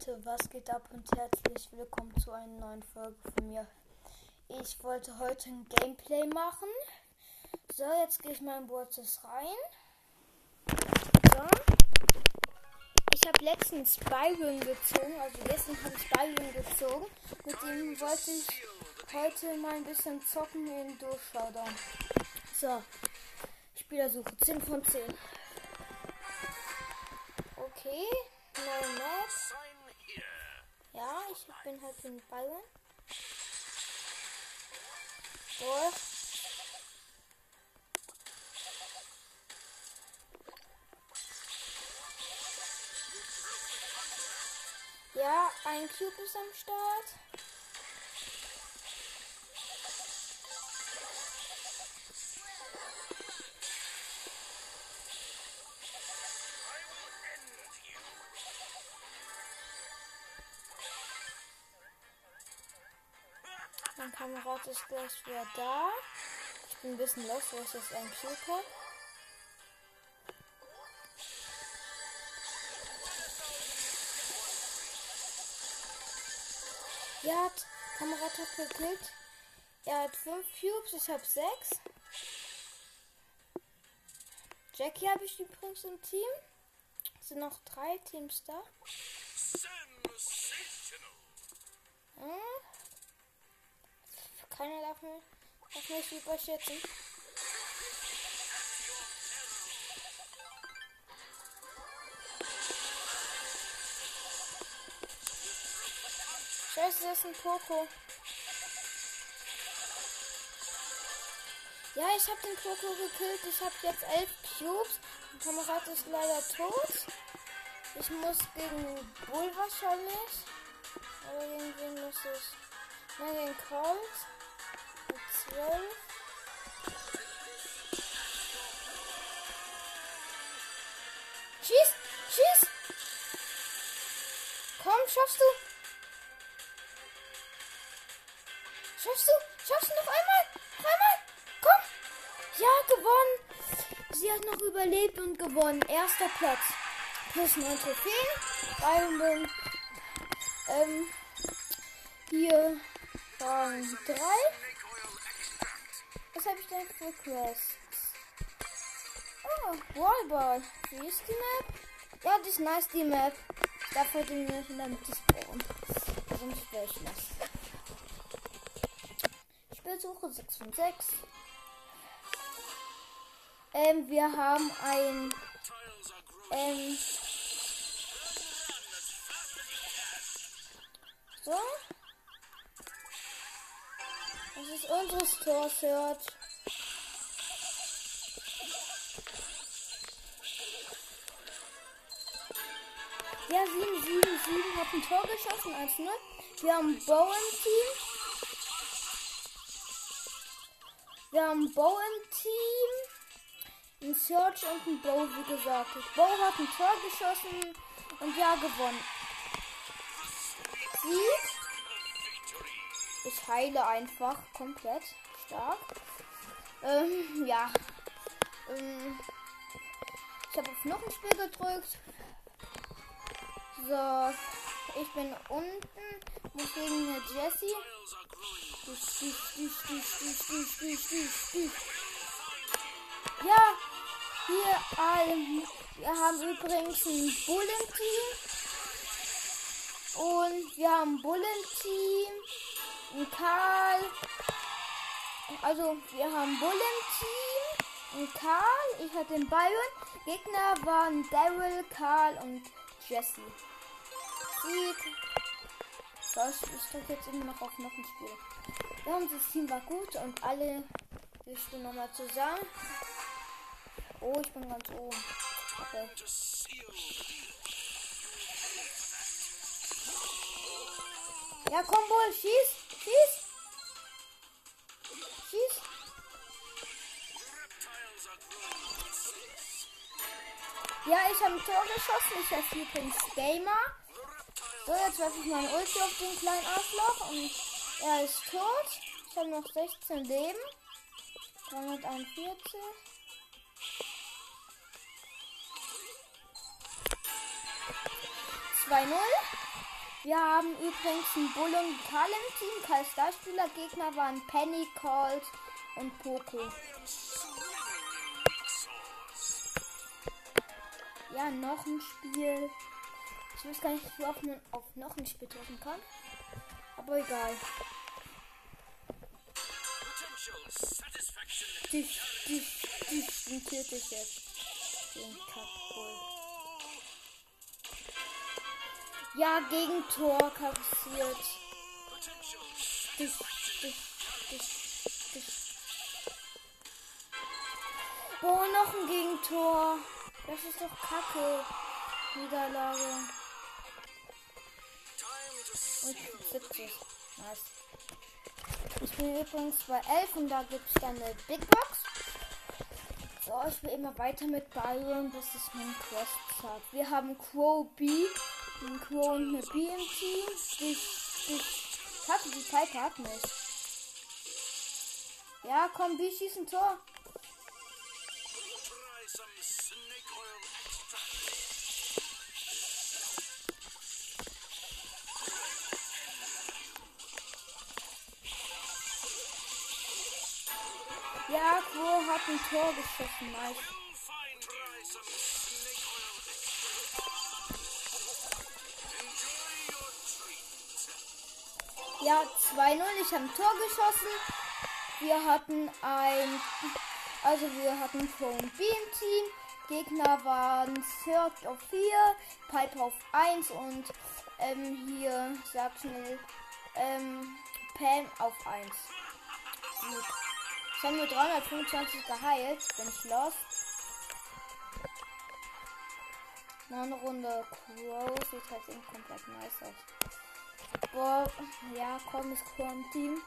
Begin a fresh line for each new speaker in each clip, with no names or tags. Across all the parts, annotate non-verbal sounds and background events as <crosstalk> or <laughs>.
Leute, was geht ab und herzlich willkommen zu einer neuen Folge von mir. Ich wollte heute ein Gameplay machen. So, jetzt gehe ich mal in Bordes rein. So. Ich habe letztens Byron gezogen, also gestern habe ich Byron gezogen. Mit dem wollte ich heute mal ein bisschen zocken in Durchschauder. So, Spielersuche 10 von 10. Okay, neue Map. Ja, ich bin halt in Bayern. So. Ja, ein Cube ist am Start. Kamerad ist gleich wieder da. Ich bin ein bisschen los, wo ich jetzt ein Cube. Ja, hat Kamerad hat gekillt. Er hat fünf Cubes, ich habe sechs. Jackie habe ich übrigens im Team. Es sind noch drei Teams da. Hm? Keiner darf mich, darf mich überschätzen. Scheiße, das ist ein Poco. Ja, ich habe den Poco gekillt. Ich habe jetzt elf Cubes. Mein Kamerad ist leider tot. Ich muss gegen Bull wahrscheinlich. Aber gegen wen muss ich? Nein, gegen Colt. 12. Schieß! Schieß! Komm, schaffst du! Schaffst du? Schaffst du noch einmal? Noch einmal? Komm! Ja, gewonnen! Sie hat noch überlebt und gewonnen. Erster Platz. Plus 9 Trophäen. Ähm, hier waren 3. Was habe ich denn für Quests? Oh, Wallball. Wie ist die Map? Ja, die ist nice, die Map. Ich darf heute nicht in der Mitte spawnen. Sonst wäre ich nass. Spielsuche 6 von 6. Ähm, wir haben ein. Ähm. So. Das ist unsere Store Search. Ja, 7, 7, 7 hat ein Tor geschossen als 0. Wir haben Bow im Team. Wir haben Bow im Team. Ein Search und ein Bow, wie gesagt. Bow hat ein Tor geschossen und ja, gewonnen. Sieg. Ich heile einfach komplett stark. Ähm, ja. Ähm, ich habe auf noch ein Spiel gedrückt. So, ich bin unten, muss gegen eine Jessie. Ja, hier, ähm, wir haben übrigens ein Bull im Team. Und wir haben Bull Ein Karl. Also, wir haben Bull im Team. Ein Karl. Ich hatte den Byron. Gegner waren Daryl, Karl und Jesse. Sieg. So, ich drücke jetzt immer noch auf noch ein Spiel. Ja, unser Team war gut und alle. Wir spielen nochmal zusammen. Oh, ich bin ganz oben. Okay. Ja, komm wohl, schieß, schieß. Schieß. Ja, ich habe ein Tor geschossen. Ich heiße übrigens Gamer. So, jetzt werfe ich mein Ulti auf den kleinen Arschloch und er ist tot. Ich habe noch 16 Leben. 341. Zwei null. Wir haben übrigens einen Bull und Karl im Team. Karl Starspieler. Gegner waren Penny, Colt und Poco. Ja, noch ein Spiel. Ich weiß gar nicht, oft man auf noch ein Spiel treffen kann. Aber egal. Dich, dich, dich, den töte ich jetzt. Den Kackbull. Ja, Gegentor kassiert. Dich, dich, dich, dich. Boah, noch ein Gegentor. Das ist doch kacke. Niederlage. Und 70. Nice. Ich bin übrigens bei 11 und da gibt es dann eine Big Box. So, ich will immer weiter mit Byron, bis es mein Quest sagt. Wir haben Crow B, ein Crow und eine Team. Ich, ich hatte die Piper hat mich. Ja, komm, B schießt ein Tor. Ja, Quo hat ein Tor geschossen, nice. Ja, 2-0. Ich habe ein Tor geschossen. Wir hatten ein. Also, wir hatten Pro und B im Team. Gegner waren Third auf 4, Piper auf 1 und ähm, hier, sag schnell, ähm, Pam auf 1. Gut. Ich habe nur 325 geheilt. Bin ich los. Noch eine Runde Crow. Sieht halt eben komplett nice aus. Boah, ja, komm, Crow im Team.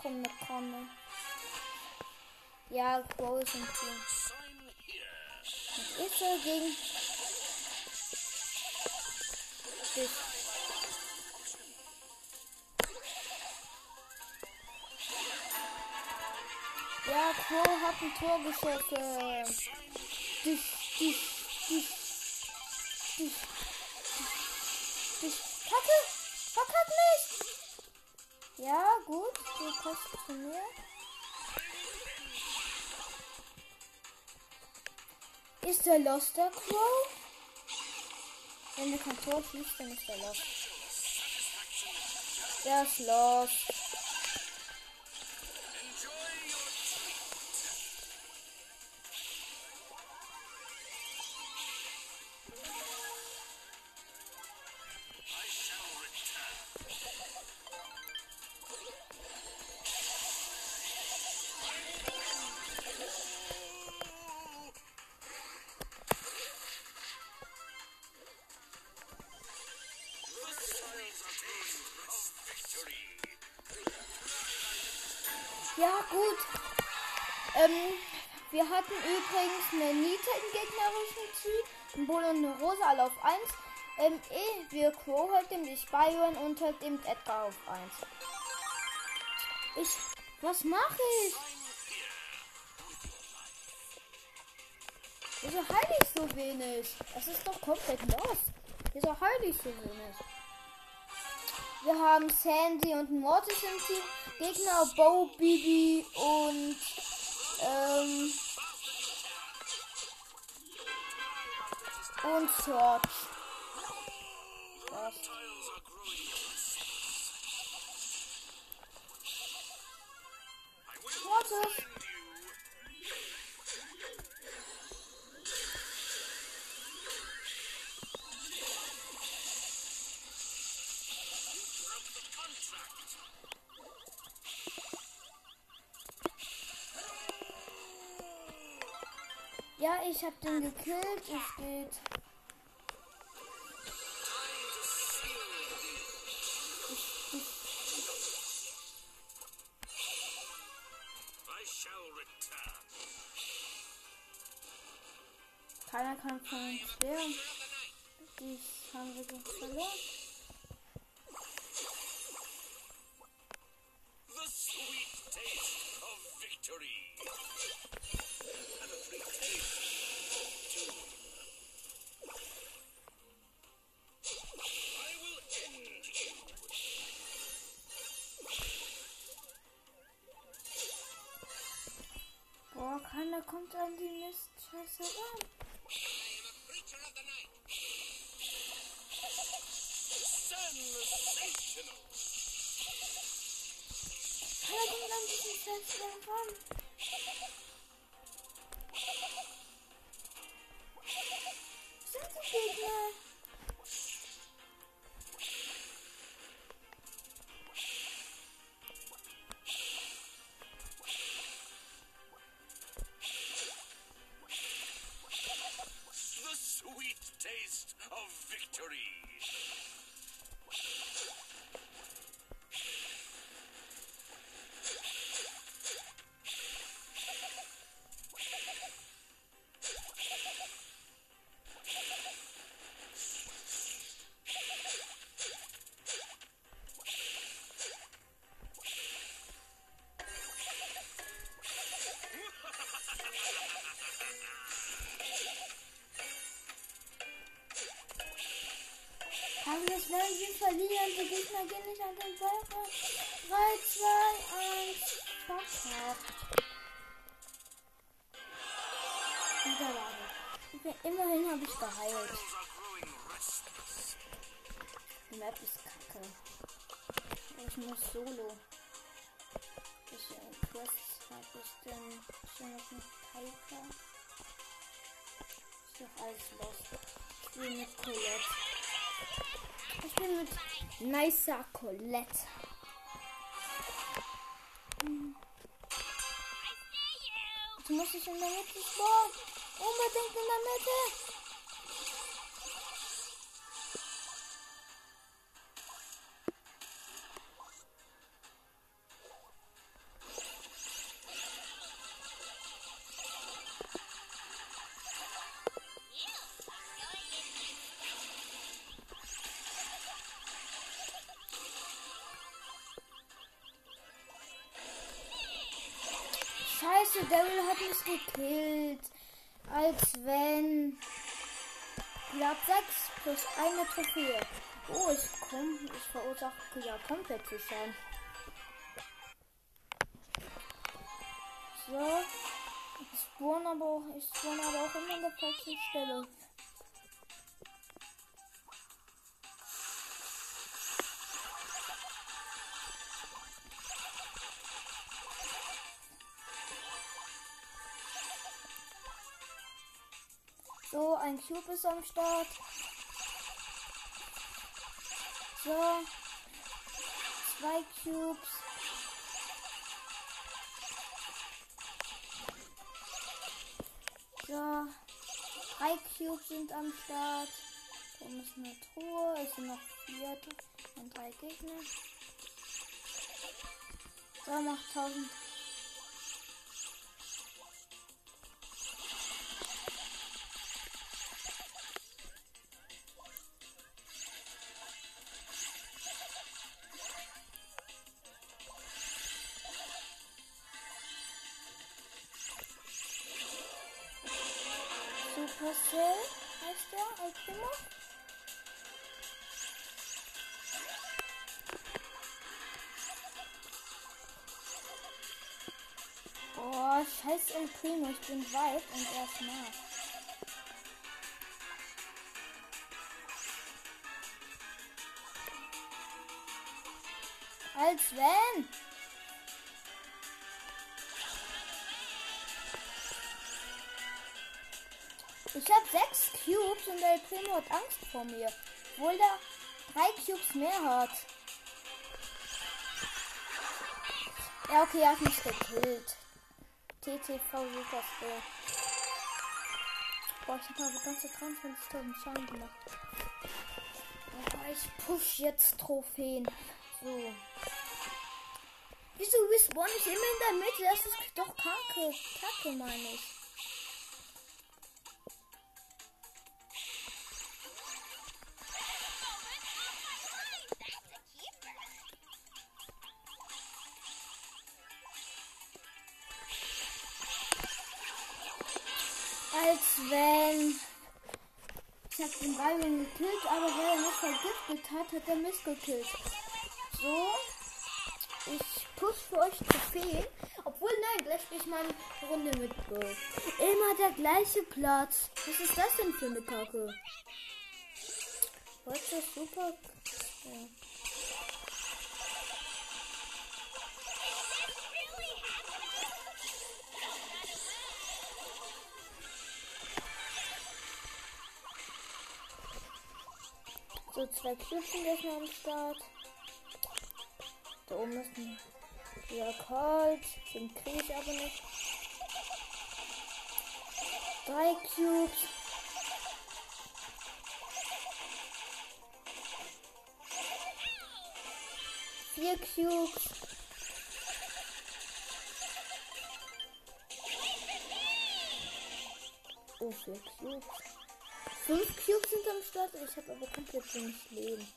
Komm, ne, komm. Ne. Ja, Crow ist im Team. Was ist er gegen dich? Ja, Crow hat ein Tor geschossen. Dich, dich, dich, dich. Kacke! Verkack mich! Ja, gut. Du passt zu mir. Ist der Lost der Crow? Wenn er kein Tor schießt, dann ist der Lost. Der ist Lost. Alle auf 1. Ähm, eh, wir Crow halt dem nicht Byron und halt dem Edgar auf 1. Ich. Was mache ich? Wieso heile ich so wenig? Das ist doch komplett los. Wieso heile ich so wenig? Wir haben Sandy und Mortis im Team. Gegner Bo, Bibi und ähm, und Search. Mortis. Ja, ich hab den gekillt. Es steht. Keiner kann von uns wehren. Die haben wir doch verloren. Schnell wir verlieren. Die Gegner gehen nicht an den Ball ran. 3, 2, 1. Verkackt. Niederlage. Okay, immerhin habe ich geheilt. Die Map ist kacke. Ich muss solo. Welche Quests habe ich denn? Da noch ein Piper? Ist doch alles los. Ich spiele mit Colette. Ich spiele mit nicer Colette. Jetzt muss ich in der Mitte spawnen. Unbedingt in der Mitte. Daryl hat mich gekillt. Als wenn. Platz 6 plus eine Trophäe. Oh, ich komm, ich verursache ja komplett viel Schaden. So. Ich spawn aber auch, ich spawn aber auch immer an der falschen Stelle. So, ein Cube ist am Start. So. Zwei Cubes. So. Drei Cubes sind am Start. Oben ist eine Truhe. Es sind noch vier und drei Gegner. So, noch 1000. Supercell heißt der, El Primo. Oh, scheiß El Primo, ich bin weit und er ist nah. Als wenn! Ich habe sechs Cubes und der Primo hat Angst vor mir. Obwohl der drei Cubes mehr hat. Ja, okay, er hat mich gekillt. TTV Super Skill. Boah, ich habe aber ganze 23.000 Schaden gemacht. Aber ich push jetzt Trophäen. So. Wieso respawn ich immer in der Mitte? Das ist doch kacke. Kacke, meine ich. Byron gekillt, aber weil er mich vergiftet hat, hat er mich gekillt. So. Ich push für euch Trophäen. Obwohl, nein, gleich spiele ich mal eine Runde mit Bo. Immer der gleiche Platz. Was ist das denn für eine Kacke? Was ist super? Ja. So, zwei Cubes sind am Start. Da oben ist ein ja, kalt. Den kriege ich aber nicht. Drei Cubes. Vier Cubes. Oh, vier Cubes. Fünf Cubes sind am Start. Ich habe aber komplett wenig Leben.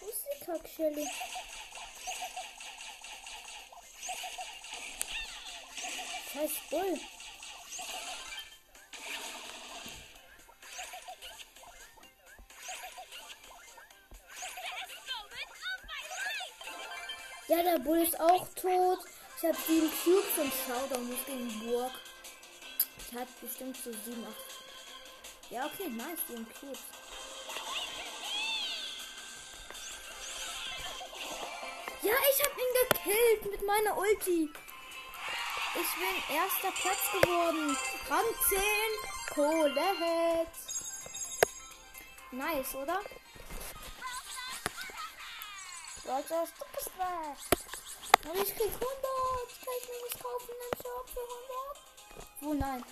Wo ist die Kackschelle? Scheiß Bull. Der Bull ist auch tot. Ich habe sieben Cubes und Showdown muss gegen Burg. Ich hatte bestimmt so sieben, acht. Ja, okay, nice, sieben Cubes. Ja, ich habe ihn gekillt mit meiner Ulti. Ich bin erster Platz geworden. Rang 10. Kohlehead. Nice, oder? Roger, du bist weg. Und ich krieg 100. Kann ich mir was kaufen im Shop für 100? Oh nein.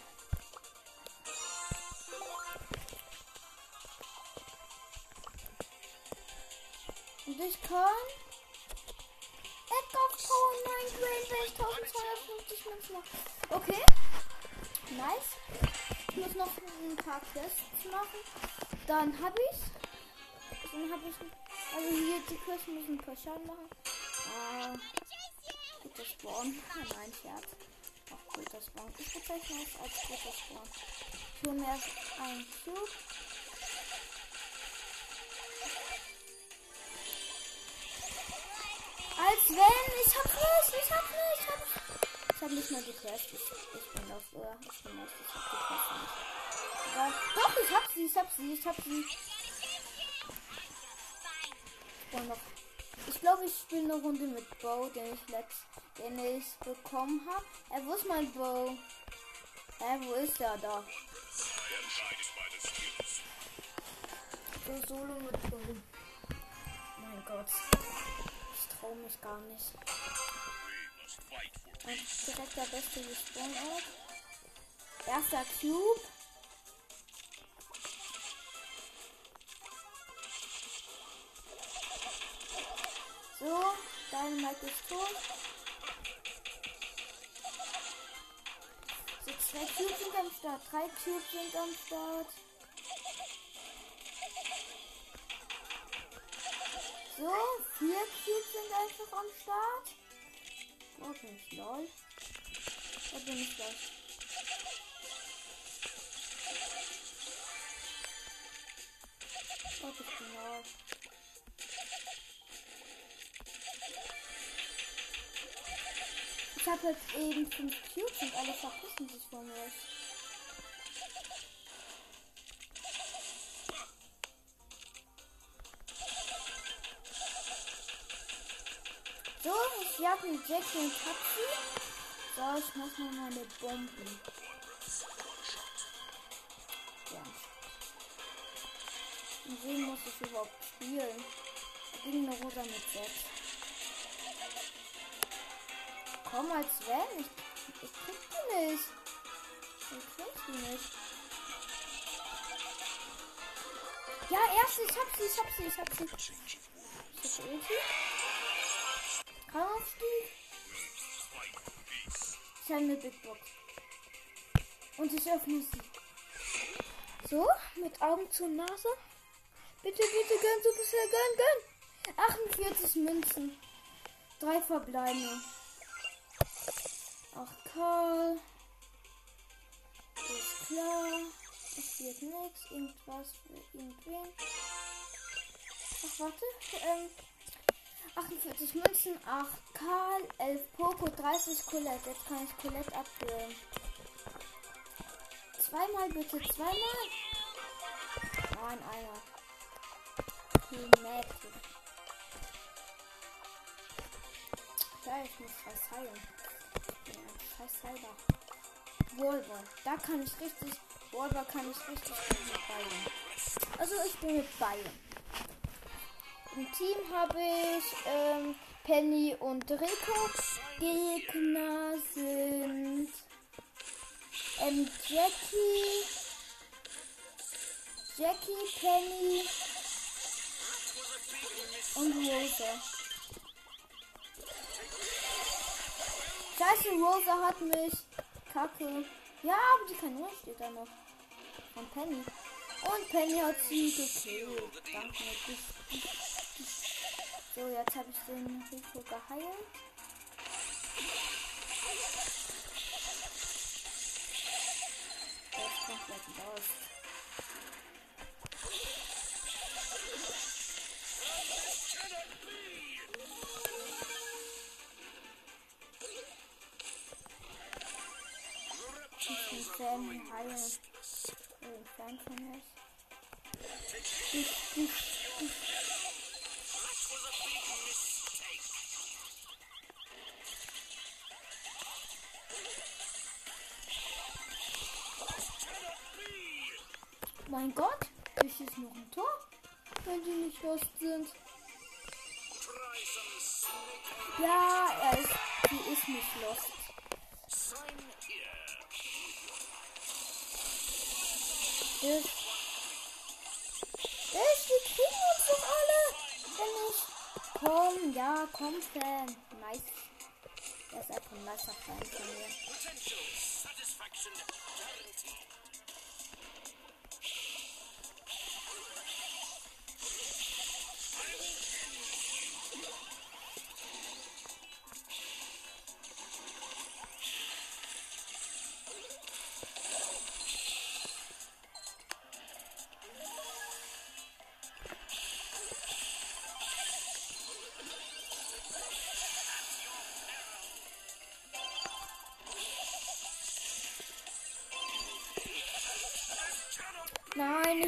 Und ich kann auf Power 9 Grain, wenn ich 1250 Münzen mache. Okay. Nice. Ich muss noch ein paar Quests machen. Dann habe ich. Dann habe ich. Also hier die Quests müssen ein paar Schaden machen. Ah. Guter Spawn. Nein, Scherz. Ach, guter Spawn. Ich bezeichne es als guter Spawn. Ich hole mir erst Cube. Als wenn, ich hab nicht, ich hab nicht, ich hab, ich hab nicht die Quest. Ich, ich bin auf, oder? Ich bin auf, ich hab Quest nicht. Ja, doch, ich hab sie, ich hab sie, ich hab sie. Und noch. Ich glaube, ich spiele eine Runde mit Bo, den ich letzt, den ich bekommen habe. Äh, wo ist mein Bo? Hä, wo ist er da? So solo mit Bo. Mein Gott. Ich traue mich gar nicht. Und direkt der beste Respawn-Ort. Erster Cube. So, Dynamite ist tot. So, zwei Cubes sind am Start. Drei Cubes sind am Start. So, vier Cubes sind einfach am Start. Okay, lol. Da bin ich gleich. Oh, ich bin raus. Ich habe jetzt eben fünf Cubes und alle verpissen sich von mir. So, ich jag mit Jackie und Taxi. So, ich mach mal meine Bomben. Ja. Und wen muss ich überhaupt spielen? Gegen eine Rosa mit 6. Komm als wenn. Ich, ich krieg die nicht. Ich krieg die nicht. Ja, erst, ich hab sie, ich hab sie, ich hab sie. Ich hab Ulti. Aufstieg. Ich habe eine Big Box. Und ich öffne sie. So, mit Augen zur Nase. Bitte, bitte, gönn, Supercell, gönn, gönn. 48 Münzen. Drei verbleibende. Ach, Karl. Ist klar. Es wird nichts. Irgendwas für irgendwen. Ach, warte. Ähm, 48 Münzen, 8 Karl, 11 Poco, 30 Colette. Jetzt kann ich Colette abführen. Zweimal bitte, zweimal. Nein, einer. Kinetic. Ja, ich muss was heilen. Scheiß Heiler. Wolver. Da kann ich richtig. Wolver kann ich richtig mit Bayern. Also ich bin mit Bayern. Im Team habe ich ähm, Penny und Rico. Gegner sind ähm, Jackie, Jackie, Penny und Rosa. Scheiße, Rosa hat mich. Kacke. Ja, aber die Kanone steht da noch. Von Penny. Und Penny hat sie gekillt. Danke. So, jetzt habe ich den Rico geheilt. Der ist komplett los. Heilen. Ich bin Fan von ich. Mein Gott, ich ist noch ein Tor, wenn die nicht lost sind. Ja, er ist, die ist nicht lost. Ich, ich, die kriegen uns doch alle. Wenn ich, komm, ja, komm, Fan. Nice. Er ist einfach ein nicer Fan von mir.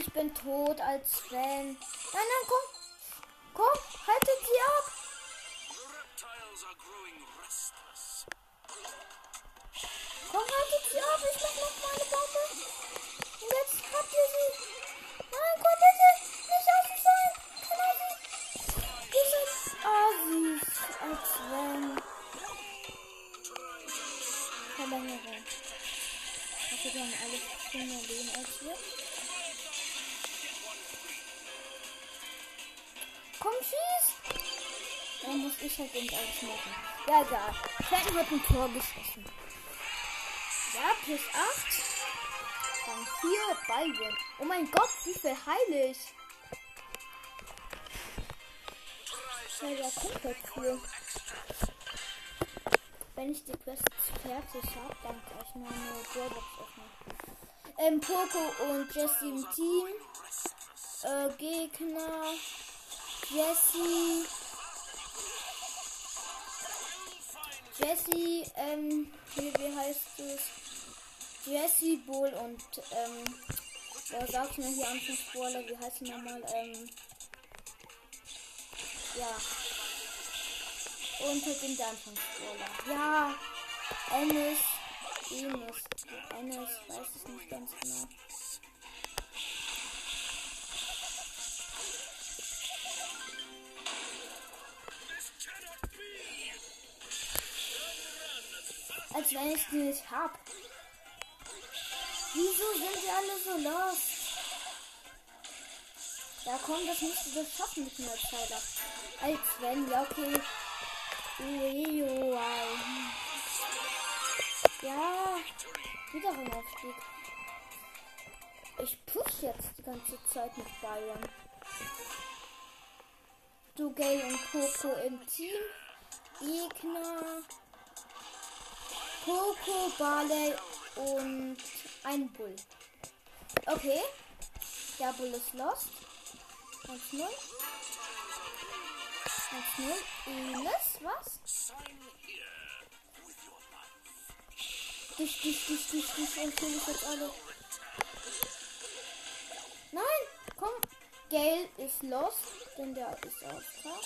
Ich bin tot als Fan. Nein, nein. Komm, egal. Fan hat ein Tor geschossen. Ja, plus 8. Rang 4, Ballwin. Oh mein Gott, wie viel heile ich? Ja, ja, komplett viel. Wenn ich die Quest fertig habe, dann kann ich meine Brawlbox öffnen. Ähm, Poco und Jesse im Team. Äh, Gegner. Jesse. Jesse, ähm, wie, wie heißt es? Jesse, Bull und, ähm, ja, sag's mir hier Anfangsbrawler, wie heißt nochmal, ähm, ja. Und halt den Anfangsbrawler. Ja, Ennis, Enes, Ennis, weiß ich nicht ganz genau. Als wenn ich die nicht hab. Wieso sind sie alle so lost? Ja komm, das musst du das schaffen mit einer Zeit. Als wenn, ja okay. Ja, wieder ein Aufstieg. Ich push jetzt die ganze Zeit mit Bayern. Du, Gale und Poco im Team. Gegner. Poco, Barley und ein Bull. Okay. Der Bull ist lost. 1-0. 1-0. Ines, was? Dich, dich, dich, dich, dich. Und kill ich jetzt alle. Nein, komm. Gale ist lost, denn der ist auf Tag.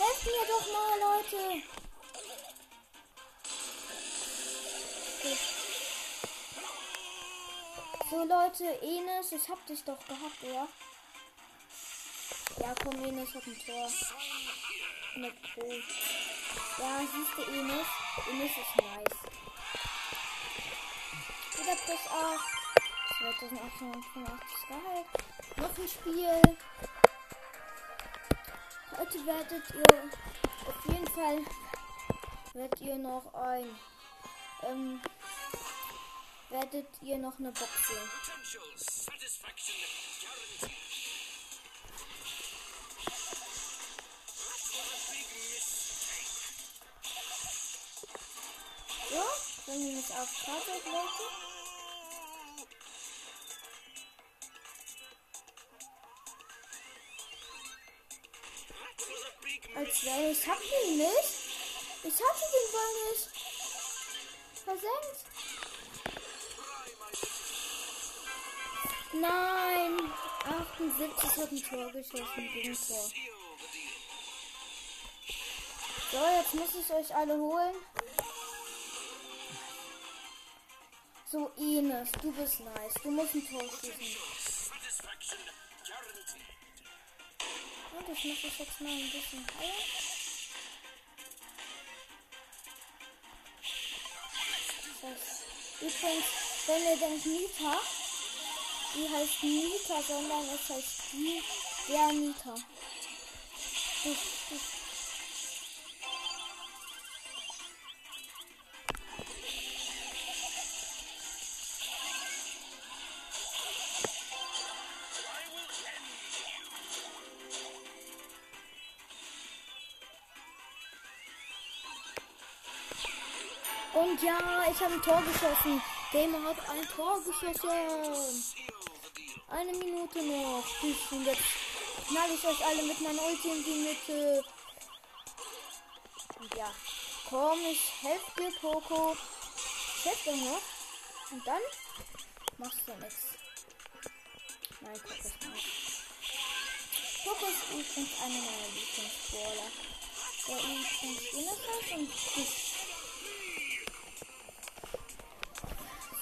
Helft mir doch mal, Leute. So, Leute, Enes, ich hab dich doch gehabt, oder? Ja, komm, Enes hat ein Tor. Mit Pro. Ja, siehst du, Enes? Enes ist nice. Wieder plus 8. 2885 Gehalt. Noch ein Spiel. Heute werdet ihr auf jeden Fall werdet ihr noch ein ähm, werdet ihr noch eine Box sehen. Ja, wenn ihr nicht auf Karte Leute. Als wäre ich hab ihn nicht. Ich hatte den Ball nicht. Versenkt. Nein. 78 hat ein Tor geschossen gegen Tor. So, jetzt muss ich euch alle holen. So, Ines, du bist nice. Du musst ein Tor schießen. Und ich muss das jetzt mal ein bisschen heilen. Das übrigens, wenn ihr denkt Nita, die heißt Nita, sondern es heißt die, der Nita. Ich, ja, ich habe ein Tor geschossen. Gamer hat ein Tor geschossen. Eine Minute noch. Und jetzt knall ich euch alle mit meiner Ulti in die Mitte. Ja. Komm, ich helfe dir, Poco. Ich helfe dir noch. Und dann machst du nichts. Nein, Poco ist nicht. Poco ist übrigens einer meiner Lieblingsballer. Der übrigens Innocent und ich.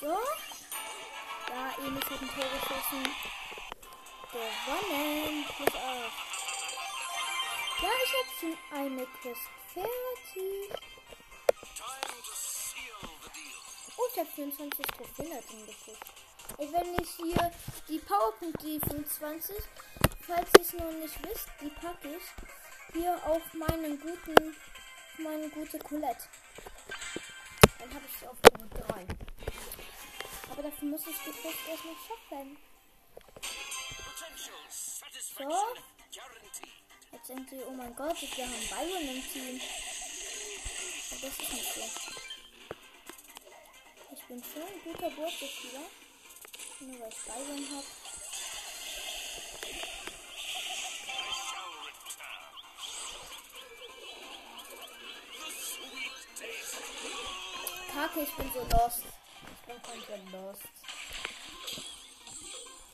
So. Ja, Enis hat ein Tor geschossen. Gewonnen. Plus auf. Ja, ich habe schon eine Quest fertig. Oh, ich habe 24 Trophäen gekriegt. Ey, wenn ich hier die Powerpunkte 25, falls ihr es noch nicht wisst, die packe ich hier auf meinen guten, meine gute Colette. Dann habe ich sie auf Punkt 3. Aber dafür muss ich die Quest erst noch schaffen. So. Jetzt denkt ihr, oh mein Gott, wir haben Byron im Team. Aber das ist nicht so. Ich bin schon ein guter Burgspieler. Nur weil ich Byron habe. Kacke, ich bin so lost. Ich bin komplett lost.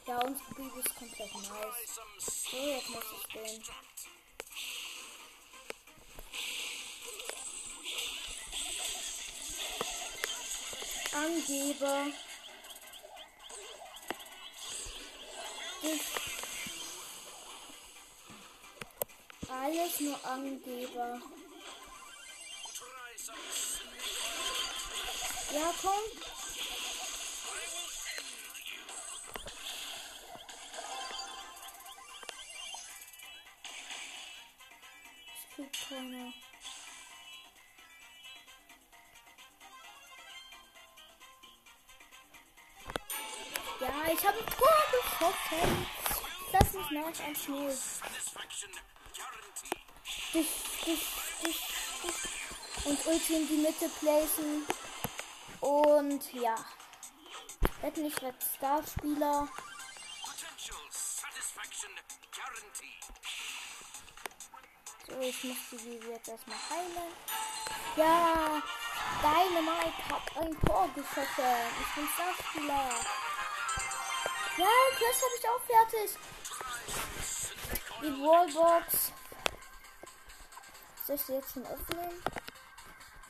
Ja, unsere Bibi ist komplett nice. So, jetzt muss ich den. Angeber. Ich. Alles nur Angeber. Ja, komm. Keiner. Ja, ich habe ein Tor geschossen. Das ist 1-0.
satisfaction guaranteed.
Dich, dich, dich, dich. Und Ulti in die Mitte placen. Und ja. Wird nicht Red Star Spieler. Ich muss die jetzt erstmal heilen. Ja, Dynamite hat ein Tor geschossen. Ich bin Starspieler. Ja, Quest habe ich auch fertig. Die Wallbox. Soll ich sie jetzt schon öffnen?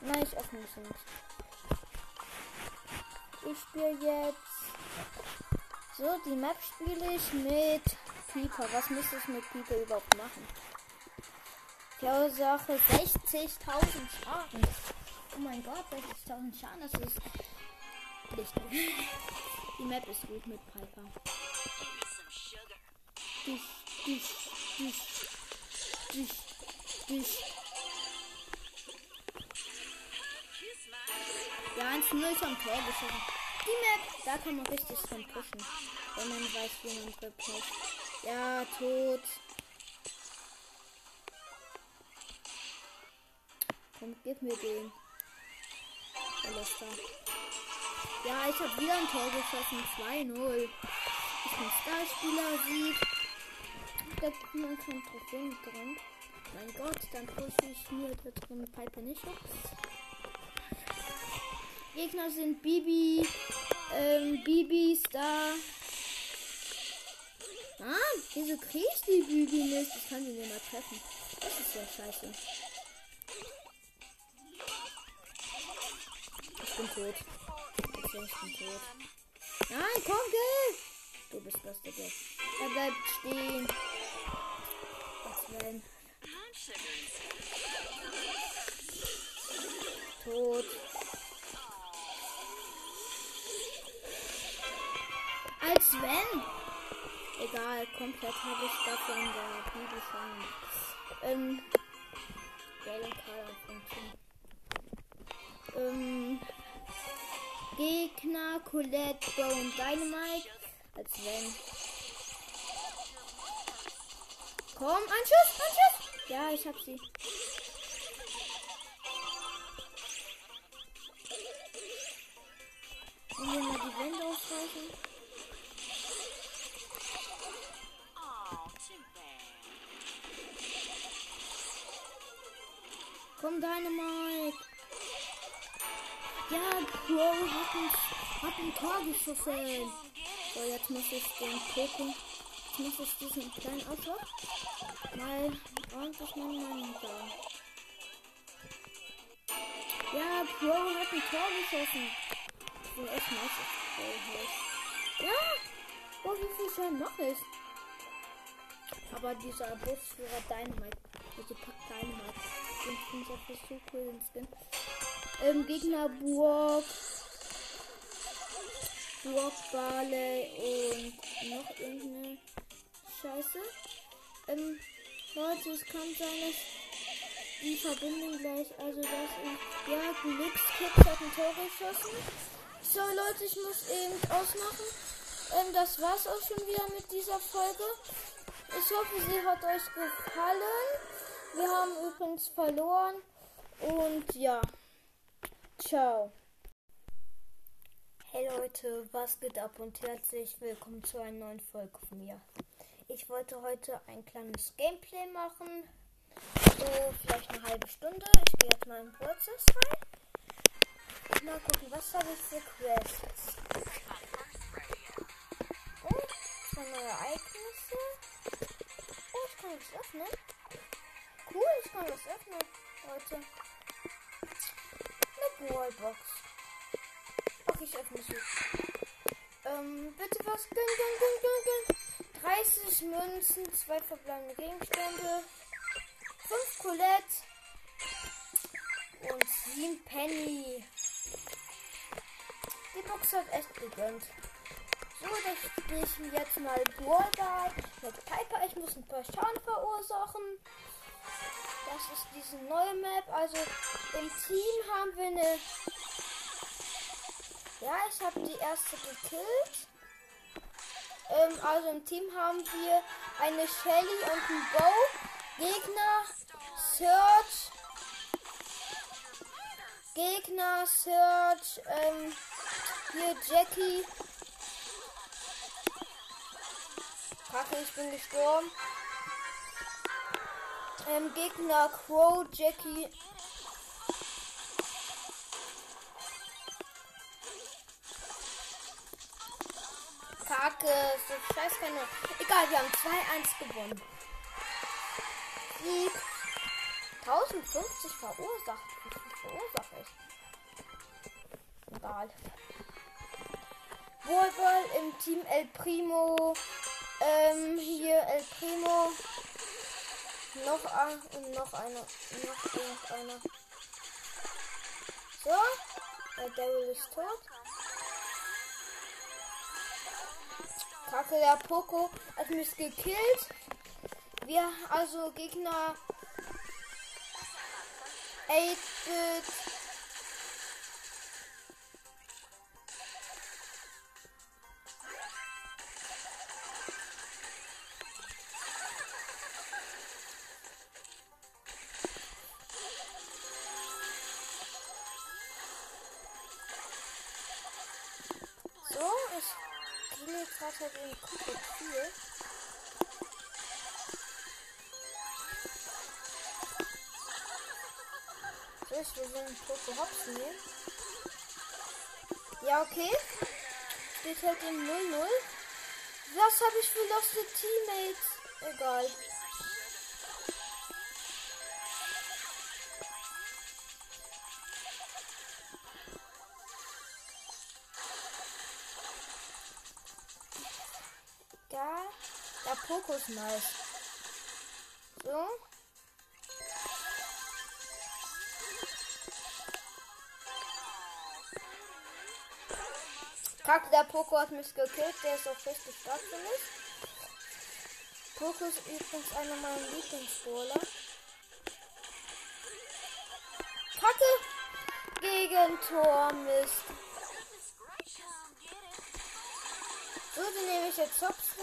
Nein, ich öffne sie nicht. Ich spiele jetzt. So, die Map spiele ich mit Pieper. Was müsste ich mit Pieper überhaupt machen? Verursache 60.000 Schaden. Oh mein Gott, 60.000 Schaden, das ist nicht gut. Die Map ist gut mit Piper. Dich, dich, dich, dich, dich. Ja, 1-0 ist am Tor geschossen. Die Map, da kann man richtig dran pushen. Wenn man weiß, wie man drückt. Ja, tot. Komm, gib mir den. Klar. Ja, ich habe wieder ein Tor geschossen. 2-0. Ich bin Starspieler, Sieg. Da sind schon Trophäen drin. Mein Gott, dann pushe ich mir da drin Piper nicht hoch. Gegner sind Bibi, ähm, Bibi, Star. Ah, wieso krieg ich die Bibi nicht? Ich kann sie nicht mal treffen. Das ist ja scheiße. Bin tot. Ich bin tot. Nein, komm, geh! Du bist das, Digga. Er bleibt stehen. Was wenn? Tot. Als wenn. Egal, komplett habe ich dafür in der Bibel schon. Ähm. Galen Karl von Ähm. Gegner, Colette, Bo und Dynamite. Als wenn. Komm, ein Schuss, ein Schuss. Ja, ich hab sie. Und wir mal die Wände ausreißen. Komm, Dynamite. Ja, Bro hat ein, hat ein Tor geschossen. So, jetzt muss ich den Pokémon. Jetzt muss ich diesen kleinen Ausdruck mal ordentlich meine Meinung sagen. Ja, Pro hat ein Tor geschossen. Bin echt nice. Ja! Oh, wie viel schon noch ist. Aber dieser Busführer Dynamite. Also Pack Dynamite. Den finde ich einfach so cool, den Skin. Ähm, Gegner Burg. Burg, Barley und noch irgendeine Scheiße. Ähm, Leute, es kann sein, dass die Verbindung gleich, also das ist, ja, Glückskids hat ein Tor geschossen. So, Leute, ich muss eben ausmachen. Ähm, das war's auch schon wieder mit dieser Folge. Ich hoffe, sie hat euch gefallen. Wir haben übrigens verloren. Und ja. Ciao. Hey Leute, was geht ab und herzlich willkommen zu einer neuen Folge von mir. Ich wollte heute ein kleines Gameplay machen. So, vielleicht eine halbe Stunde. Ich gehe jetzt mal in Prozess rein. Mal gucken, was habe ich für Quests. Oh, zwei neue Ereignisse. Oh, ich kann das öffnen. Cool, ich kann das öffnen, Leute. Eine Wallbox. Ach, ich öffne sie. Ähm, bitte was? Gün, gün, gün. 30 Münzen, zwei verbleibende Gegenstände, 5 Colette und 7 Penny. Die Box hat echt gegönnt. So, da spiele ich jetzt mal Brawlball mit Piper. Ich muss ein paar Schaden verursachen. Das ist diese neue Map. Also im Team haben wir eine. Ja, ich habe die erste gekillt. Ähm, also im Team haben wir eine Shelly und ein Bow. Gegner, Search, Gegner, Search, ähm, hier Jackie. Kacke, ich bin gestorben. Ähm, Gegner, Crow, Jackie. Kacke, so scheiß keine. Egal, wir haben 2-1 gewonnen. Sieg. 1050 verursacht. Verursache ich? Egal. Wohlwoll im Team El Primo. Ähm, hier El Primo. Noch ein und noch einer. Noch irgendeiner. So. Der Devil ist tot. Kacke, der Poco hat mich gekillt. Wir, also Gegner 8-Bit. Einen Poco Hops nehmen. Ja, okay. Steht halt in 0-0. Was habe ich für loste Teammates? Egal. Da. Der Poco ist nice. So. Der Poco hat mich gekillt. Der ist auch richtig stark für mich. Poco ist übrigens einer meiner Lieblingsbowler. Kacke! Gegentor, Mist. So, dann nehme ich jetzt Hops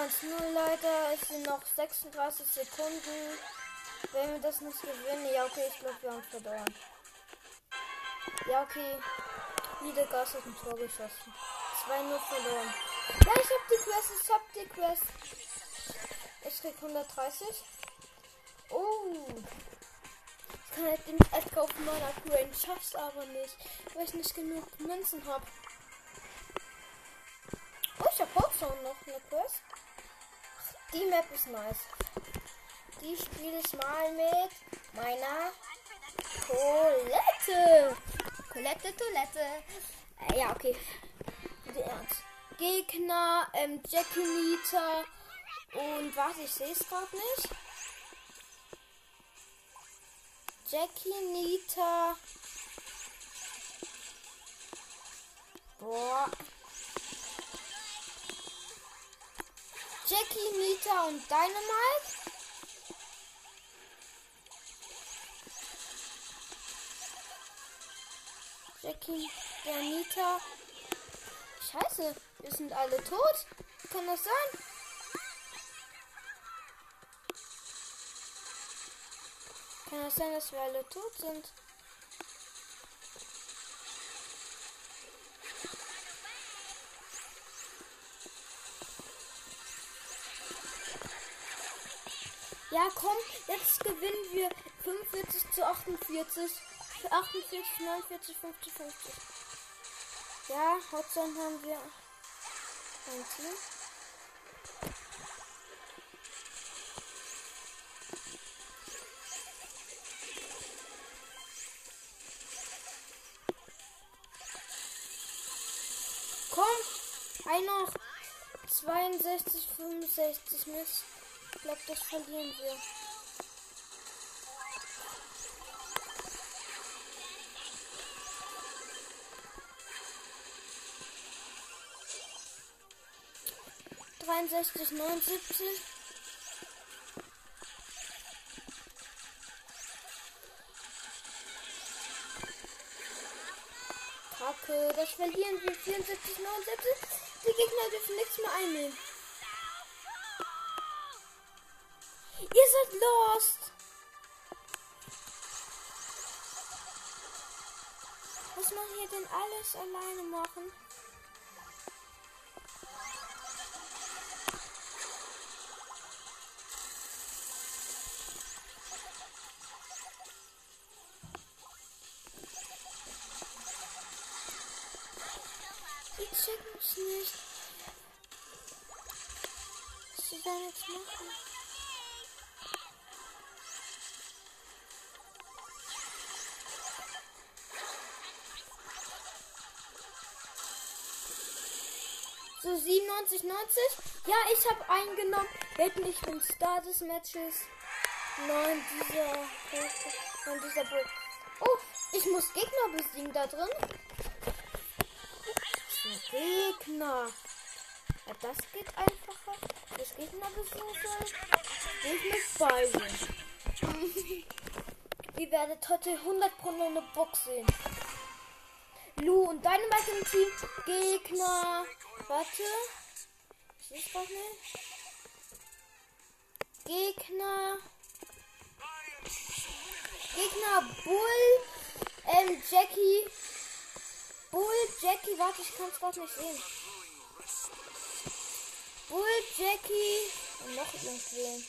1-0, Leute. Es sind noch 36 Sekunden. Wenn wir das nicht gewinnen, ja, okay, ich glaube, wir haben verloren. Ja, okay. Niedergas hat ein Tor geschossen. 2-0 verloren. Ja, ich hab die Quest, ich hab die Quest. Ich krieg 130. Oh. Ich kann halt den Edgar auf meiner Range, schaff's aber nicht, weil ich nicht genug Münzen hab. Oh, ich hab Hotzone noch eine Quest. Die Map ist nice. Die spiele ich mal mit meiner Colette. Colette, Toilette. Äh, ja, okay. Bitte ernst. Gegner, ähm, Jackie Nita und warte, ich sehe es gerade nicht. Jackie Nita. Boah. Jackie, Nita und Dynamite. Jackie, der Nita. Scheiße, wir sind alle tot. Kann das sein? Kann das sein, dass wir alle tot sind? Ja, komm, jetzt gewinnen wir 45 zu 48. 48, 49, 50, 50. Ja, Hotzone haben wir ein Team. Komm, ein noch. 62, 65 Mist. Ich glaube, das verlieren wir. Dreiundsechzig, neunundsiebzig. Kacke, das verlieren wir. 74, 79. Die Gegner dürfen nichts mehr einnehmen. Seid lost. Was man hier denn alles alleine machen? So 97, 90. Ja, ich habe eingenommen. Wetten, ich bin Star des Matches. Nein, dieser. Nein, dieser Bull. Oh, ich muss Gegner besiegen da drin. Gegner. Ja, das geht einfacher. Das Gegner besiegen soll. Ich mit Beinen. <laughs> Ihr werdet heute 100 Pro eine Box sehen. Lu und Dynamite im Team. Gegner. Warte. Ich sehe es nicht. Gegner. Gegner Bull. Ähm, Jackie. Bull, Jackie. Warte, ich kann es gerade nicht sehen. Bull, Jackie. Und noch irgendwen.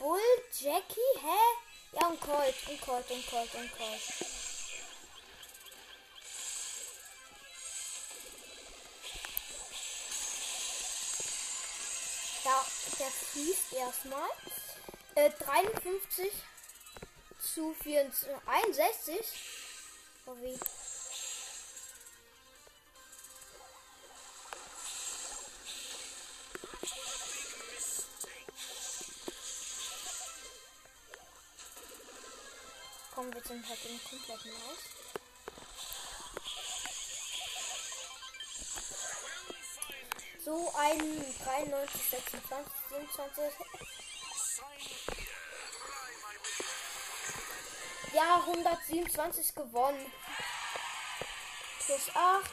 Bull, Jackie? Hä? Ja, und Colt, und Colt, und Colt, und Colt. Fließt erstmal. Äh, 53 zu 64, 61. Oh, wie? Komm, wir sind halt im kompletten. So ein 93, 26, 27. Ja, 127 gewonnen. Plus 8.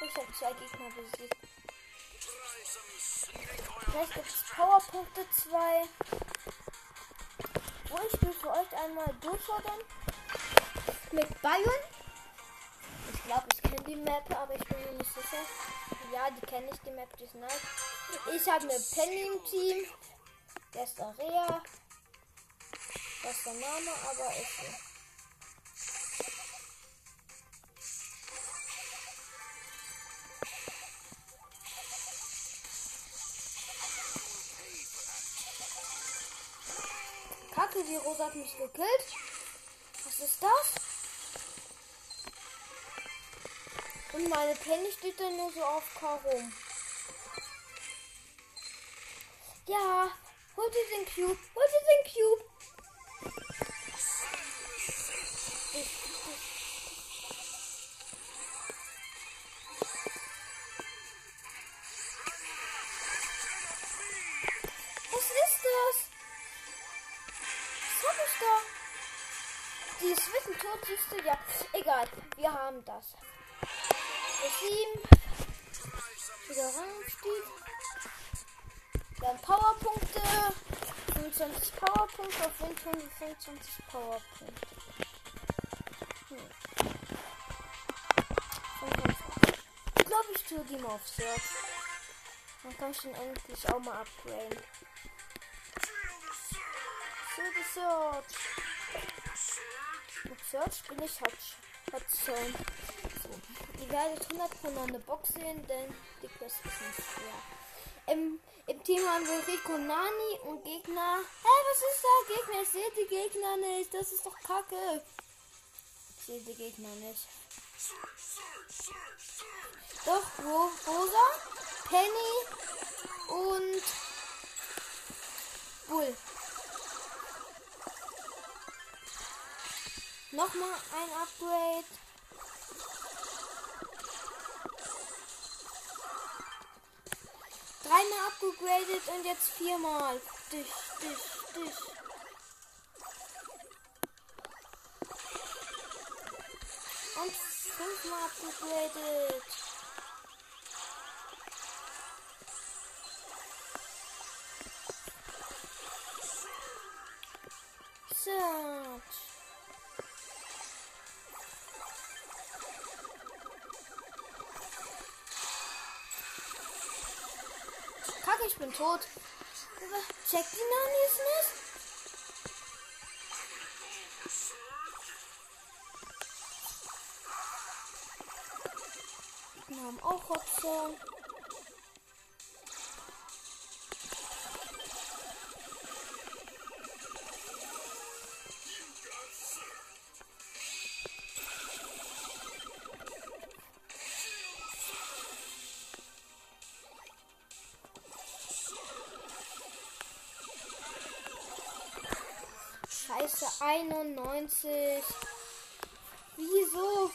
Ich habe zwei Gegner besiegt. Vielleicht gibt es Powerpunkte 2. Wo ich für euch einmal durchfordern. Mit Bayern. Die Map, aber ich bin mir nicht sicher. Ja, die kenne ich, die Map, die ist nice. Ich habe eine Penny im Team. Der ist Area. Das ist der Name, aber ist so. Kacke, die Rosa hat mich gekillt. Was ist das? Und meine Penny steht dann nur so auf K rum. Ja, holt ihr den Cube, holt ihr den Cube. Was ist das? Was hab ich da? Die ist Wissen? Ja, egal. Wir haben das. 25 Powerpunkte. Hm. 25. Ich glaube, ich tue die mal auf Search. Dann kann ich den endlich auch mal upgraden. Silver Search. Mit Search bin ich Hot Zone. So. Ihr werdet 100 von eine Box sehen, denn die Quest ist nicht schwer. Im, Im Team haben wir Rico Nani und Gegner. Hä, hey, was ist da? Gegner, ich sehe die Gegner nicht. Das ist doch kacke. Ich sehe die Gegner nicht. Doch, wo? Rosa, Penny und Bull. Nochmal ein Upgrade. Dreimal abgegradet und jetzt viermal. Dich, dich, dich. fünfmal abgegradet. Tot. Checkt die Nanis nicht? Wir haben auch Hotzone. 91. Wieso?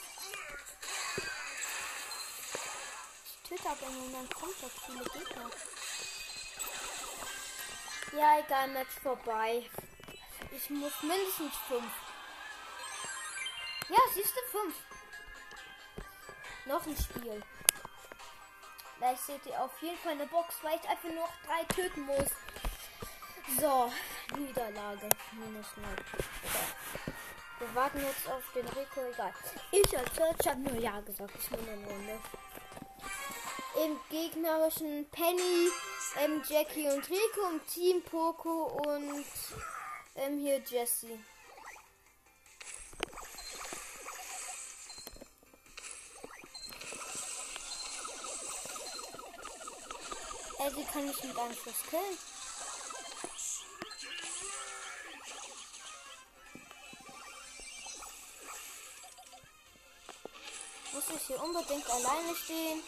Ich töte aber im Moment komplett viele Gegner. Ja, egal, Match vorbei. Ich muss mindestens fünf. Ja, siehst du, fünf. Noch ein Spiel. Gleich seht ihr auf jeden Fall eine Box, weil ich einfach nur noch drei töten muss. So, Niederlage. Minus 9. So. Wir warten jetzt auf den Rico, egal. Ich als Search habe nur Ja gesagt. Ich bin eine Runde. Im gegnerischen Penny, ähm, Jackie und Rico, im Team Poco und ähm, hier Jesse. Ey, sie kann ich mit einem Schuss killen. Unbedingt alleine stehen?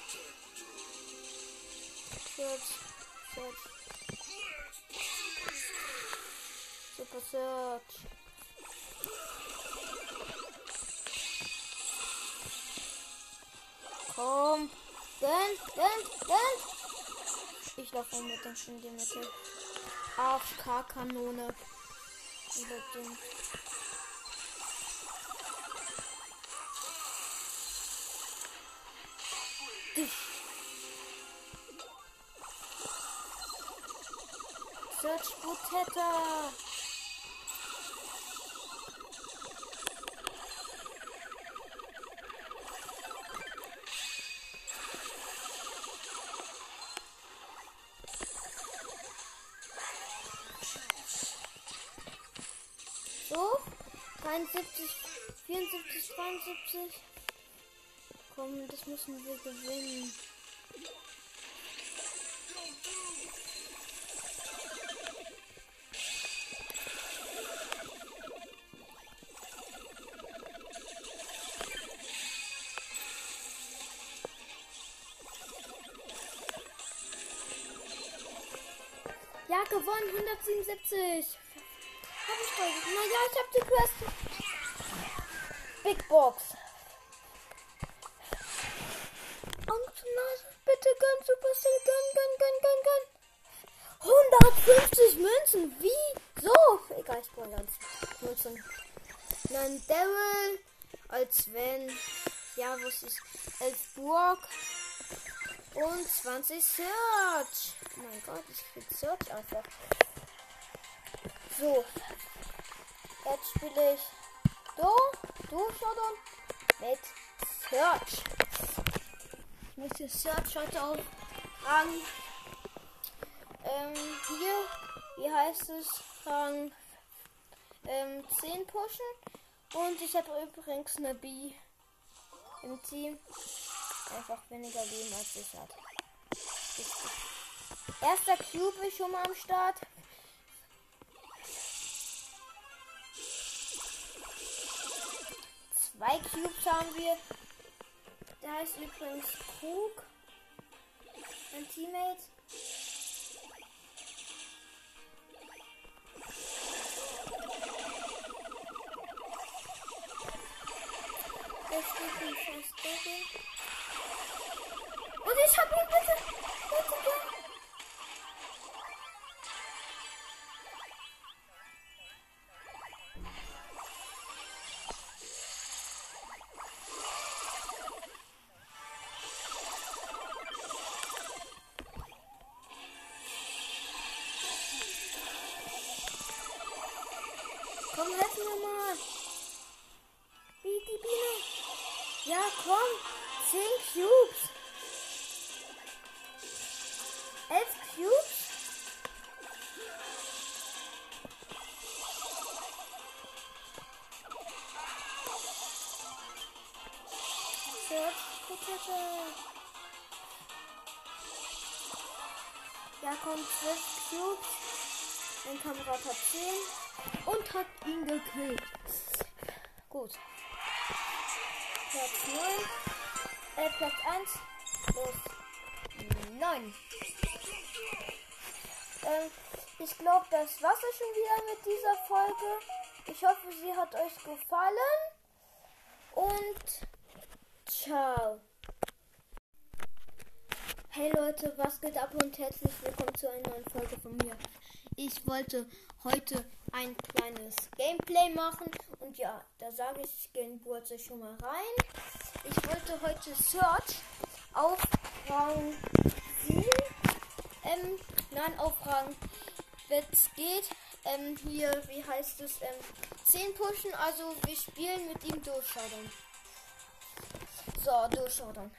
Search, Search. Super Search. Komm. Gönn, gönn, gönn. Ich laufe unbedingt in die Mitte. AFK-Kanone. Unbedingt. Search Potato. So, 73, 74, 72. Komm, das müssen wir gewinnen. 177. Hab ich voll. Naja, ich hab die Quest. Big Box. Und Nase. Bitte gönn, Supercell. Gönn, gönn, gönn, gönn, gönn. 150 Münzen. Wie? So. Egal, ich brauche ganz Münzen. Nein, Daryl. Als wenn. Ja, was ist. Als Burg. Und 20 Search. Oh mein Gott, ich krieg Search einfach. So. Jetzt spiele ich du, du Showdown mit Search. Ich muss hier Search heute auf Rang. Ähm, hier, wie heißt es? Rang ähm, 10 pushen. Und ich habe übrigens eine B im Team. Einfach weniger Leben als ich hat. Richtig. Erster Cube ist schon mal am Start. Zwei Cubes haben wir. Da ist übrigens Krug. Mein Teammate. Steht nicht fast Double. Und ich hab ihn bitte. Bitte, bitte. 12 Cubes. Mein Kamerad hat 10 und hat ihn gekillt. Gut. Platz 9. Äh, Platz 1 plus 9. Ähm, ich glaube, das war's schon wieder mit dieser Folge. Ich hoffe, sie hat euch gefallen. Und ciao. Leute, was geht ab und herzlich willkommen zu einer neuen Folge von mir. Ich wollte heute ein kleines Gameplay machen und ja, da sage ich, gehen Burze schon mal rein. Ich wollte heute Search auf Rang 7, ähm, nein, auf Rang, wenn es geht, ähm, hier, wie heißt es, ähm, 10 pushen, also wir spielen mit ihm durchschauen. So, durchschauen.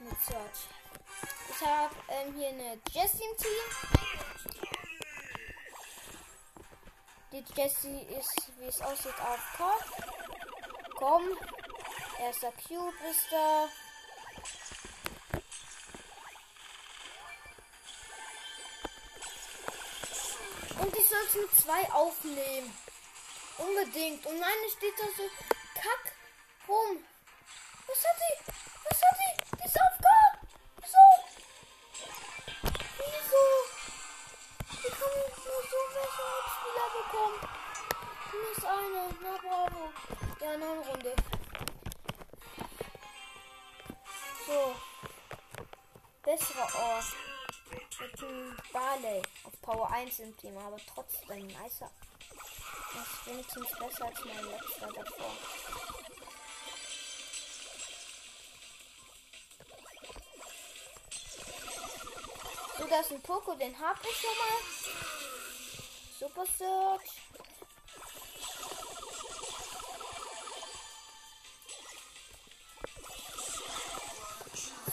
Mit Search. Ich habe ähm, hier eine Jessie im Team. Die Jessie ist, wie es aussieht, AFK. Komm. Erster Cube ist da. Und ich soll es mit zwei aufnehmen. Unbedingt. Und meine steht da so kack rum. Was hat die? Was hat die? Die ist AFK. Wieso? Wieso? Wie kann ich nur so welche Mitspieler bekommen? Minus eine. Na bravo. Ja, eine Runde. So. Besserer Ort. Mit dem Barley auf Power 1 im Team, aber trotzdem nicer. Das ist wenigstens besser als mein letzter davor. So, das ist ein Poco, den hab ich schon mal. Super Search.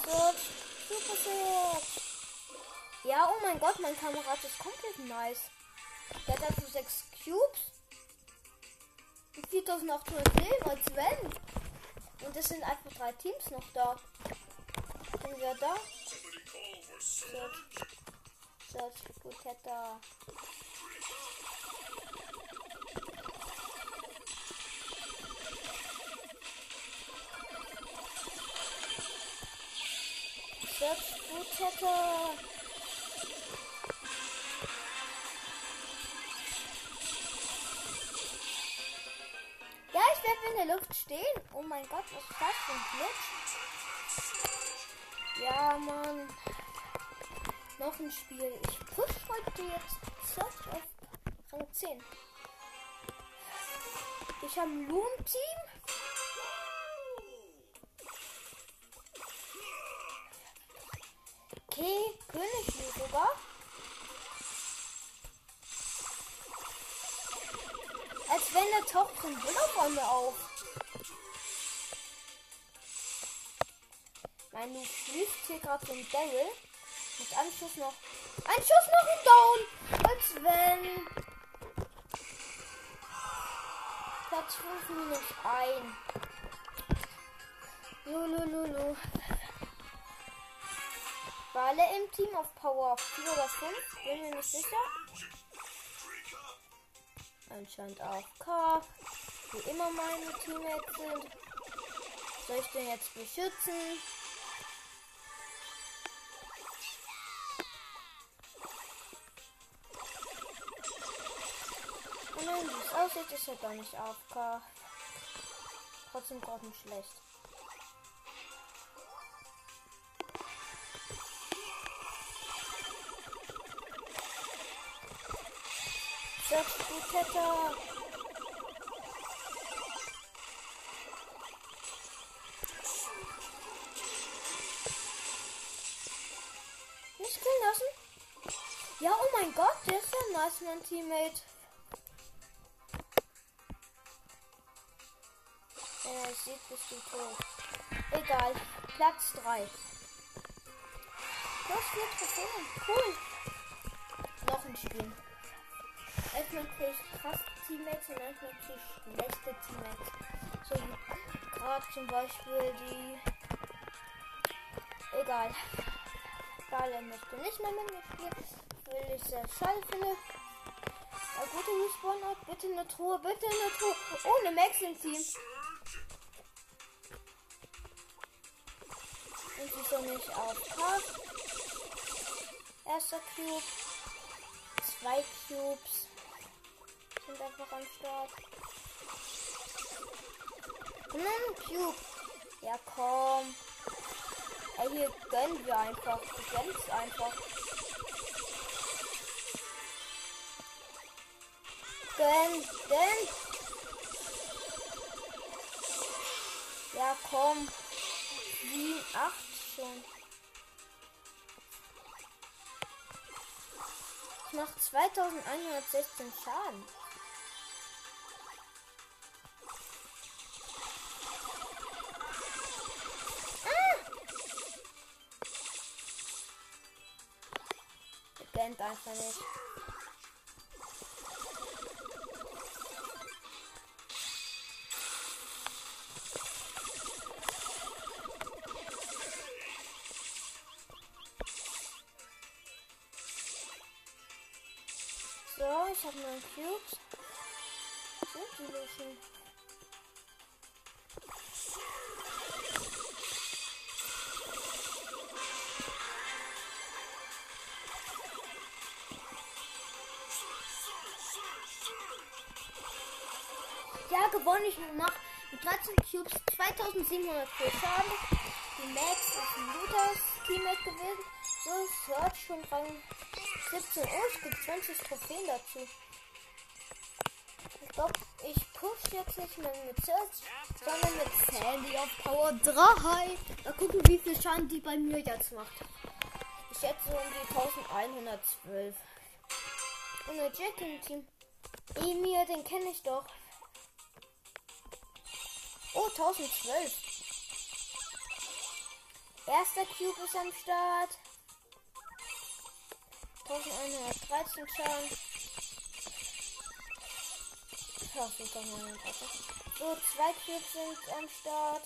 Search. Super Search. Ja, oh mein Gott, mein Kamerad ist komplett nice. Der hat also 6 Cubes. Und 4800 Leben als wenn. Und es sind einfach drei Teams noch da. Sind wir da? Search. Search Potato. Search Potato. Ja, ich werde in der Luft stehen. Oh mein Gott, was ist das für ein Glitch? Ja, Mann. Noch ein Spiel. Ich push heute jetzt Search auf Rang 10. Ich habe ein Loom-Team. Okay, König sogar. Als wenn der taucht ein Bullerfall auf. Mein Noob schließt hier gerade ein Daryl. Mit Anschuss noch. Ein Schuss noch ein Down. Als wenn. Platz 5 minus 1. Lulululu. War alle im Team auf Power 4 oder 5? Bin mir nicht sicher. Anscheinend AFK. Wie immer meine Teammates sind. Soll ich den jetzt beschützen? Wenn wie es ist er gar nicht AFK. Trotzdem gerade nicht schlecht. Search Potato. Nicht killen lassen? Ja, oh mein Gott, der ist ja nice, mein Teammate. Keiner sieht, bist du. Egal. Platz 3. Plus 4 Trophäen. Cool. Noch ein Spiel. Manchmal kriege ich krass Teammates und manchmal kriege ich schlechte Teammates. So wie gerade zum Beispiel die. Egal. Egal, möchte nicht mehr mit mir spielen. Will ich sehr schade finde. Ja, gute Respawn-Art. Bitte eine Truhe, bitte eine Truhe. Ohne Max im Team. Sie soll nicht aufpasst. Erster Cube. Zwei Cubes. Sind einfach am Start. Und ein Cube. Ja, komm. Ey, hier gönnen wir einfach. Du gönnst einfach. Gönn, gönn. Ja, komm. 7, 8 schon. Ich mach 2116 Schaden. Gönnt einfach nicht. Cubes. Sind die schon? Ja, gewonnen. Ich mach mit 13 Cubes 2700 für Schaden. Die Max ist ein Luthers Teammate gewesen. So, Search schon Rang 17. Oh, es gibt 20 Trophäen dazu. Ich glaube, ich push jetzt nicht mehr mit Search, sondern mit Sandy auf Power 3. Mal gucken, wie viel Schaden die bei mir jetzt macht. Ich schätze um die 1112. Und der Jack im Team. Emir, den kenne ich doch. Oh, 1012. Erster Cube ist am Start. 1113 Schaden. Ja, sind doch mal So, zwei Cubes sind am Start.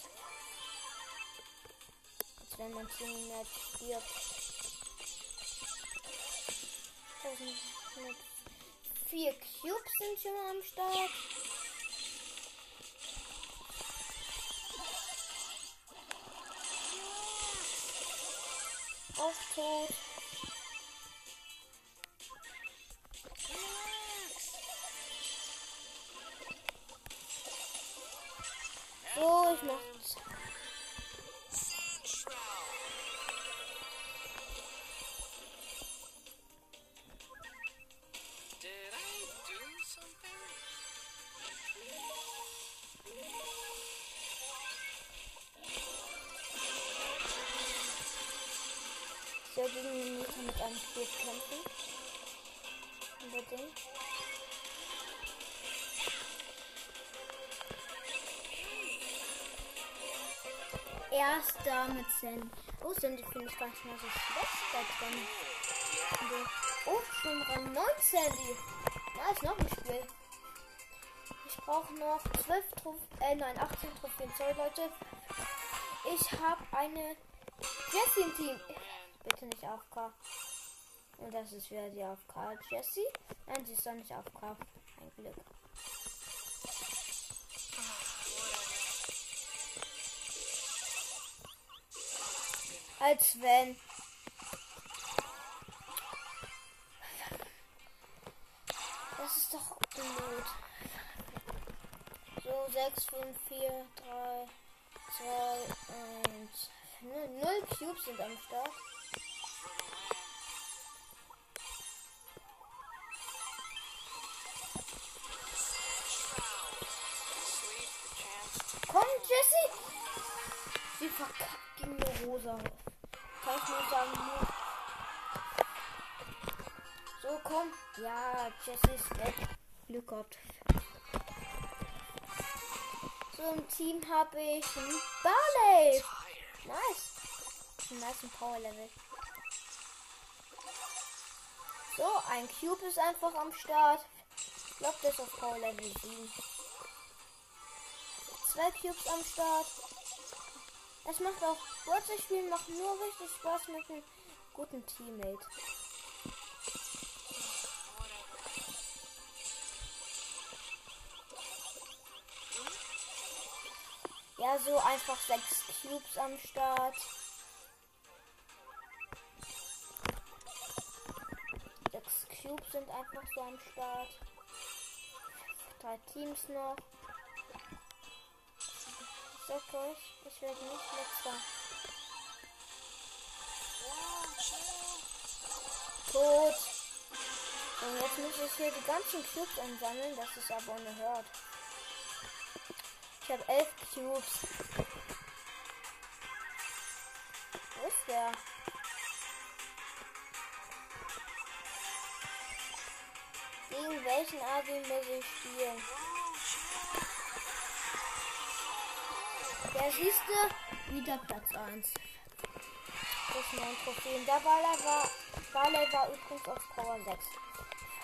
Als wenn mein Team stirbt. 1104 Cubes sind schon mal am Start. Auf tot. So, ich mach's. Ich werde gegen mit einem Spiel kämpfen. Unbedingt. Erster mit Sandy. Oh, Sandy finde ich gar nicht mal so schlecht da drin. Oh, schon Rang 9 Sandy. Da ist noch ein Spiel. Ich brauche noch 12 Trophäen, äh nein, 18 Trophäen. Sorry, Leute. Ich habe eine Jessie im Team. Bitte nicht AFK. Und das ist wieder die AFK Jessie. Nein, sie ist doch nicht AFK. Ein Glück. Als wenn. Das ist doch blöd. So, 6, 5, 4, 3, 2, 1. Null Cubes sind am Start. Komm, Jessie! Sie verkackt gegen eine Rosa. Ich nur sagen, nur. So, komm. Ja, Jessie ist weg. Glück gehabt. So im Team habe ich einen Barley.
Tired.
Nice. Ein nice Power Level. So, ein Cube ist einfach am Start. Ich glaube, das ist auf Power Level 7. Zwei Cubes am Start. Es macht auch, Wurzel spielen macht nur richtig Spaß mit einem guten Teammate. Ja, so einfach sechs Cubes am Start. Sechs Cubes sind einfach so am Start. Drei Teams noch. Sag euch, ich werde nicht letzter. Tot. Und jetzt muss ich hier die ganzen Cubes einsammeln, das ist aber unerhört. Ich habe elf Cubes. Wo ist der? Gegen welchen Abi muss ich spielen? Der siehste, wieder Platz 1. Das ist mein Trophäen. Der Baller war, Baller war übrigens auf Power 6.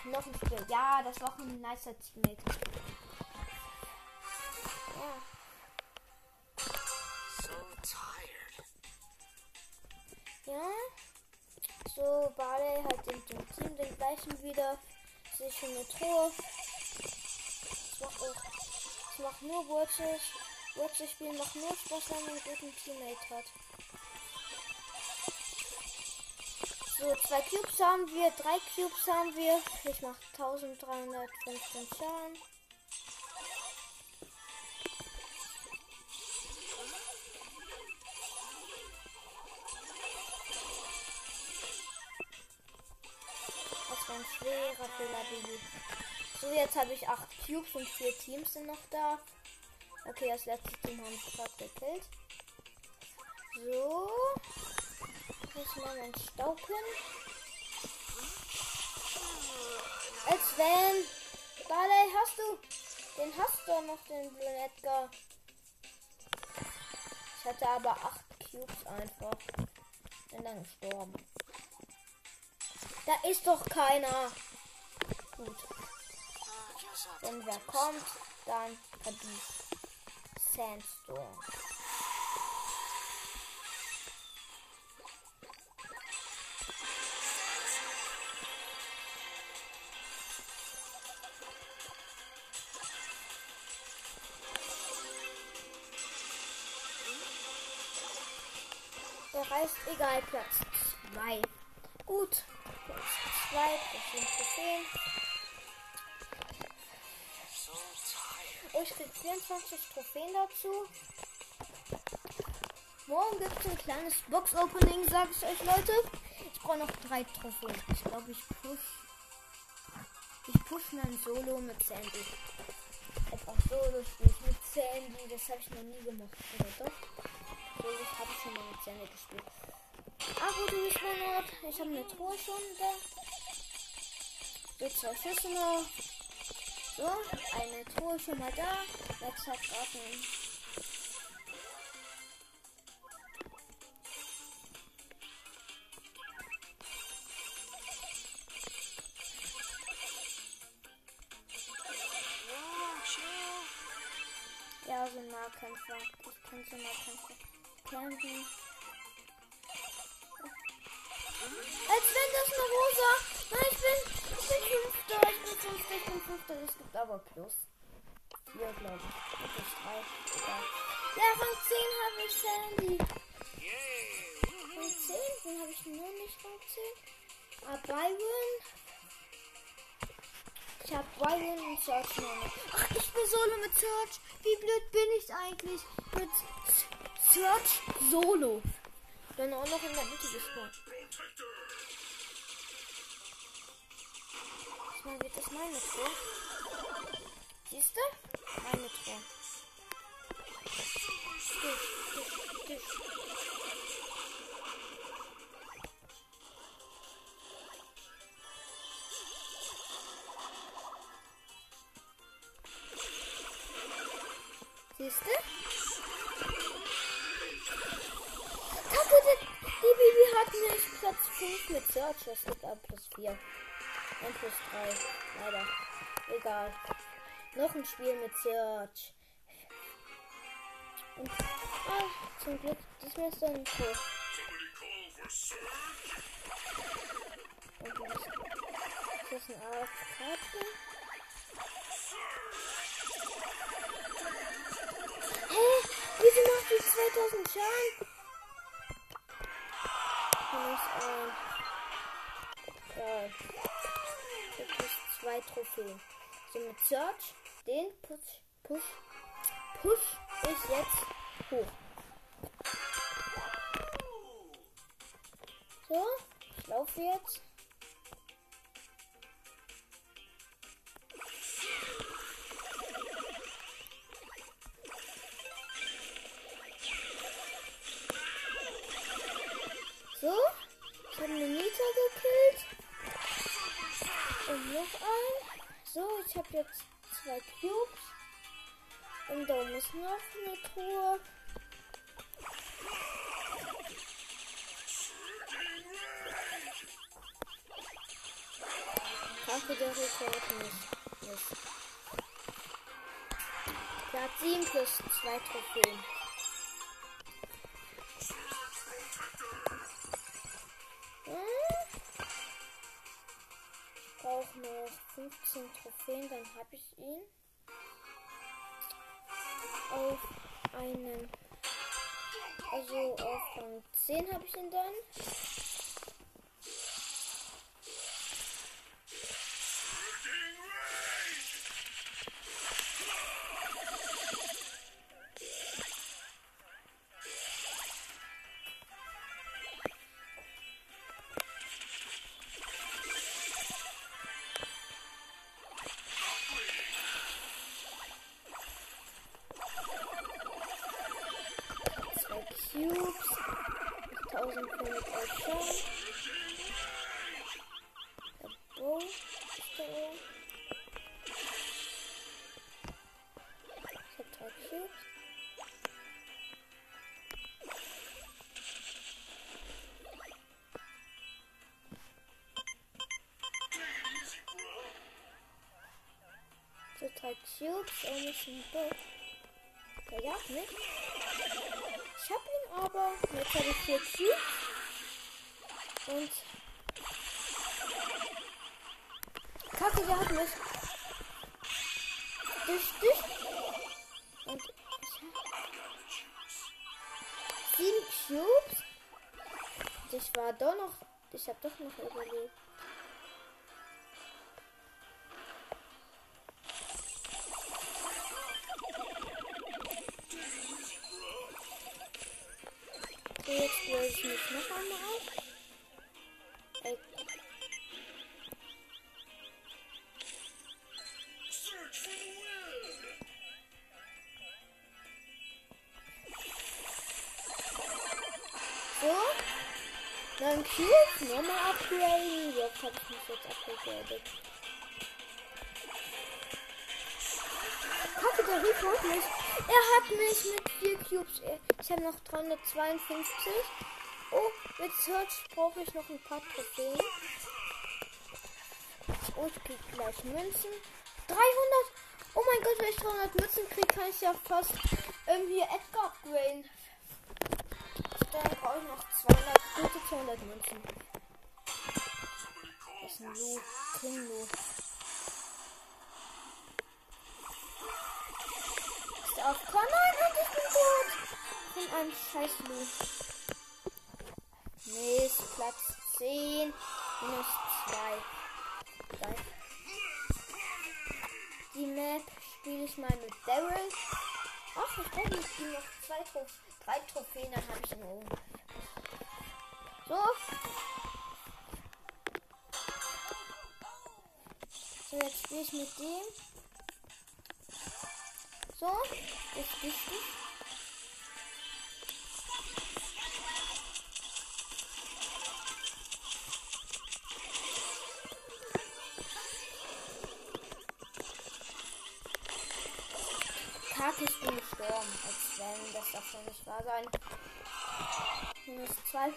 Noch ein Spiel. Ja, das war auch ein nicer Teammate. Ja.
So tired.
Ja. So, Barley hat den, dem Team den gleichen wieder. Sich eine Truhe. Es macht auch. Es macht nur Wurzel. Wurzel spielen macht nur Spaß, wenn man einen guten Teammate hat. So, zwei Cubes haben wir, drei Cubes haben wir. Ich mache 1315 Schaden. Das war ein schwerer Fehler. So, jetzt habe ich acht Cubes und vier Teams sind noch da. Okay, das letzte Team haben wir gerade gekillt. So. Jetzt mal mein Stauken. Als wenn. Barley, hast du. Den hast du noch, den blöden Edgar. Ich hatte aber acht Cubes einfach. Bin dann gestorben. Da ist doch keiner. Gut. Wenn wer kommt, dann verdient. Sandstorm. Er reißt egal Platz 2. Gut. Platz 2, das sind Trophäen. Oh, ich krieg 24 Trophäen dazu. Morgen gibt es ein kleines Box-Opening, sage ich euch, Leute. Ich brauche noch drei Trophäen. Ich glaube, ich push. Ich push mein Solo mit Sandy. Einfach Solo spiele ich mit Sandy. Das habe ich noch nie gemacht. Oder doch? Solo habe ich schon mal mit Sandy gespielt. Ah, du bist, mein Ort. Ich habe eine Truhe schon da. So, zwei Schüsse noch. So, eine Truhe schon mal da. Ein
Whoa, chill.
Ja, so ein Nahkämpfer. Ich kann so Nahkämpfer kämpfen. 5 Richtung 5, es gibt aber plus. 4, glaube ich. Plus 3. Ja. ja, Rang 10 habe ich Sandy.
Von
10? Dann habe ich nur nicht Rang 10. Ah, Byron. Ich habe Byron und Search noch Ach, ich bin solo mit Search. Wie blöd bin ich eigentlich? Mit Search solo. Dann auch noch in der Mitte gespawnt. Diesmal wird das meine Tor. Siehst du? Meine. Dich, dich, dich. Siehst du? Kacke, die, Bibi hat nicht Platz 5 mit Search. Das liegt aber plus 4. Ein plus 3. Leider. Egal. Noch ein Spiel mit Search. Und, ah, zum Glück, das wäre dann cool. Und was, ist das ein AFK-Team? Hä? Wieso macht die 2000 Schaden? Minus ein. Ja. Ist zwei Trophäen. So mit Search, den Push, Push, Push ich jetzt hoch. So, ich laufe jetzt. So, ich habe eine Nita gekillt. Und noch ein. So, ich habe jetzt zwei Cubes. Und da ist noch eine Truhe. Danke, der Rekord nicht. nicht. Platz 7 plus 2 Trophäen. Brauche noch 15 Trophäen, dann habe ich ihn. Auf einen. Also auf Rang 10 habe ich ihn dann. So und ist ein Bow. Der jagt mich. Ich hab ihn aber. Jetzt habe ich vier Cubes. Und. Kacke, der hat mich. Dich, dich. Und. Sieben Cubes. Ich war doch noch. Ich hab doch noch überlebt. Abgegradet. Kacke, Rico hat mich. Er hat mich mit vier Cubes. Ich habe noch 352. Oh, mit Search brauche ich noch ein paar Trophäen. Oh, ich krieg gleich Münzen. 300. Oh mein Gott, wenn ich 300 Münzen kriege, kann ich ja fast irgendwie Edgar upgraden. Dann brauche ich noch 200, gute 200 Münzen. Ist Loot, King Loot. Ist auf Con Nein, und ich bin tot. Von einem scheiß Loot. Mist, Platz 10, minus 2. Geil. Die Map spiele ich mal mit Daryl. Ach, ich brauche nicht die noch zwei Trophäen drei Trophäen, dann habe ich ihn oben. So. So, jetzt spiele ich mit dem. So, ist wichtig. Kacke, ich bin gestorben. Als wenn, das darf schon nicht wahr sein. Minus zwei.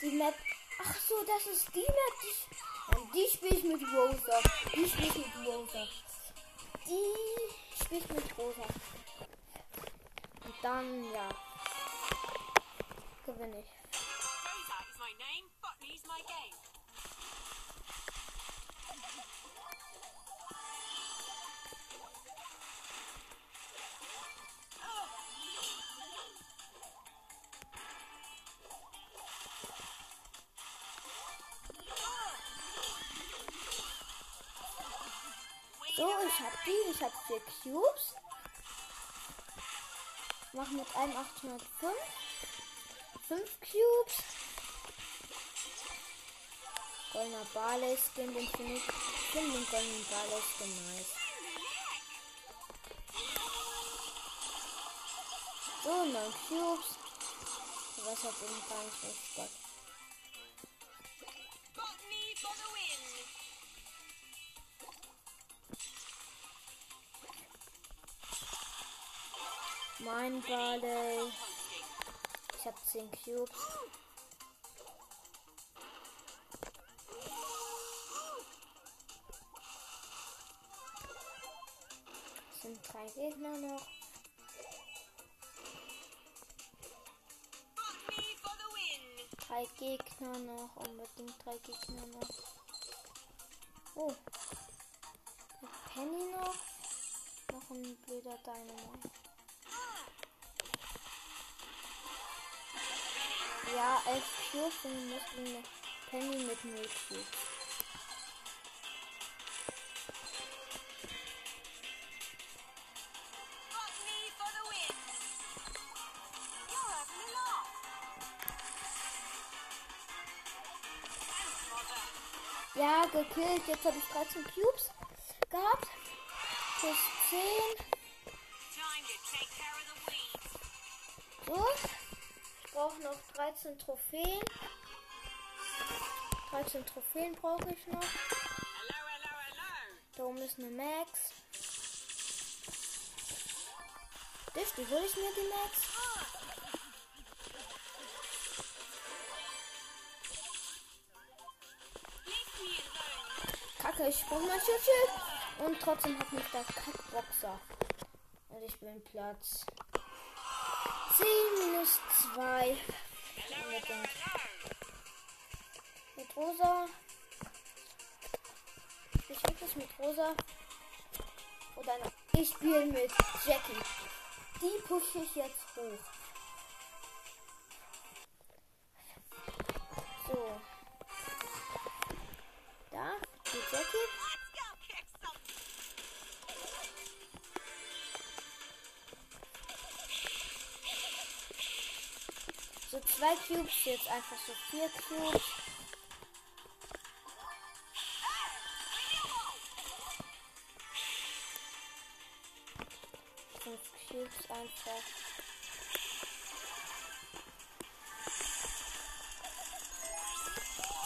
Die Map. Ach so, das ist die Map. Die, die spiele ich mit Rosa. Die spiele ich mit Rosa. Die spiele ich mit Rosa. Und dann, ja. Gewinne ich. So, ich hab die. Ich hab vier Cubes. Mach mit einem 805. Fünf Cubes. Goldener Barley Skin, den finde ich. Finde den goldenen Barley Skin nice. So, neun Cubes. Was hat eben gar nicht mehr Mein Barley. Ich habe 10 Cubes. Es sind drei Gegner noch. Drei Gegner noch. Unbedingt drei Gegner noch. Oh. Penny noch. Noch ein blöder Dynamo. Ja, elf muss eine Penny mit 0 Cubes. Ja, gekillt. Jetzt habe ich 13 Cubes gehabt. Plus 10.
Time to take care of the weeds.
So. Brauche noch 13 Trophäen. 13 Trophäen brauche ich noch. Da oben ist eine Max. Die hole ich mir die Max. Kacke, ich brauche mein Schutzschild. Und trotzdem hat mich der Kackboxer. Und ich bin Platz 10 minus 2. Mit, Rosa. Ich wirklich mit Rosa. Oder nein. Ich spiele mit Jackie. Die pushe ich jetzt hoch. Zwei Cubes, jetzt einfach so vier Cubes. Fünf Cubes einfach.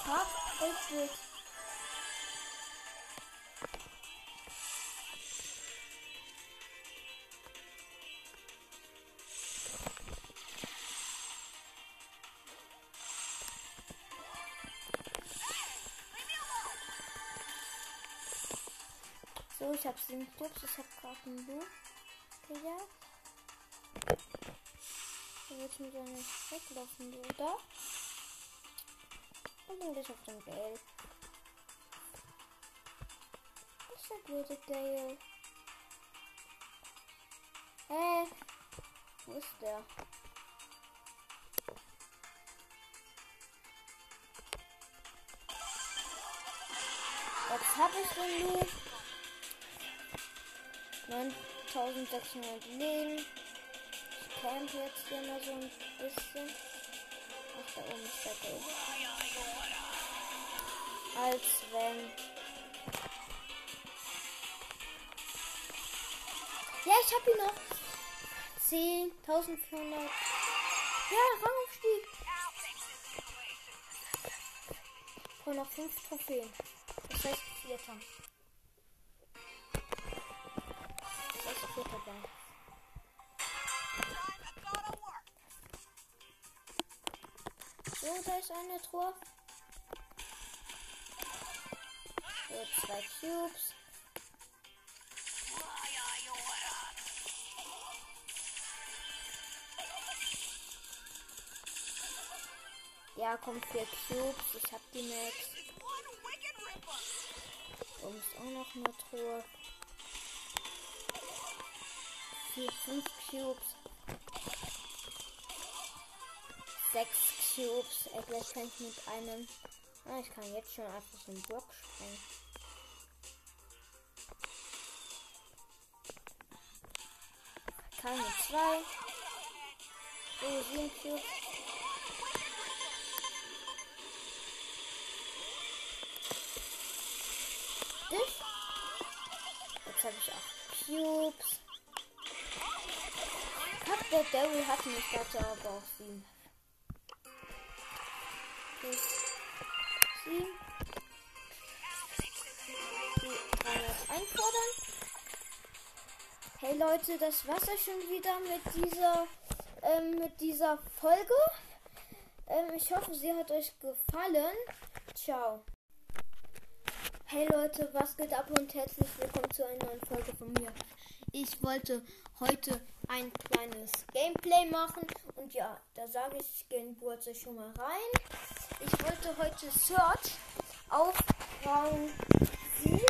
Fuck, Exit. So, ich habe sieben Cubes. Ich habe gerade einen Lu gejagt. Da wird mir dann nicht weglaufen, oder? Und dann geht's auf den Geld. Das ist der blöde Gale. Hä? Wo ist der? Jetzt habe ich den Lu. 9600 Leben. Ich camp jetzt hier mal so ein bisschen. Ach, da oben ist der Gale. Als wenn. Ja, ich hab ihn noch. 10, 1400. Ja, Rangaufstieg. Brauche noch 5 Trophäen. Das heißt, vierter. Das ist eine Truhe. So, zwei Cubes. Ja, kommt vier Cubes. Ich hab die Max. Und ist auch noch eine Truhe. Vier, fünf Cubes. Sechs Cubes. Ey, gleich kann ich mit einem. Ah, ich kann jetzt schon einfach einen Block sprengen. Keine zwei. So, sieben Cubes. Das. Jetzt habe ich auch Cubes. Kack, der Devil hat mich dazu aber auch sieben. Plus sieben. Die 300 einfordern. Hey Leute, das war's ja schon wieder mit dieser, ähm, mit dieser Folge. Ähm, ich hoffe, sie hat euch gefallen. Ciao. Hey Leute, was geht ab und herzlich willkommen zu einer neuen Folge von mir. Ich wollte heute ein kleines Gameplay machen und ja, da sage ich, gehen Wurzel schon mal rein. Ich wollte heute Search auf Rang 7,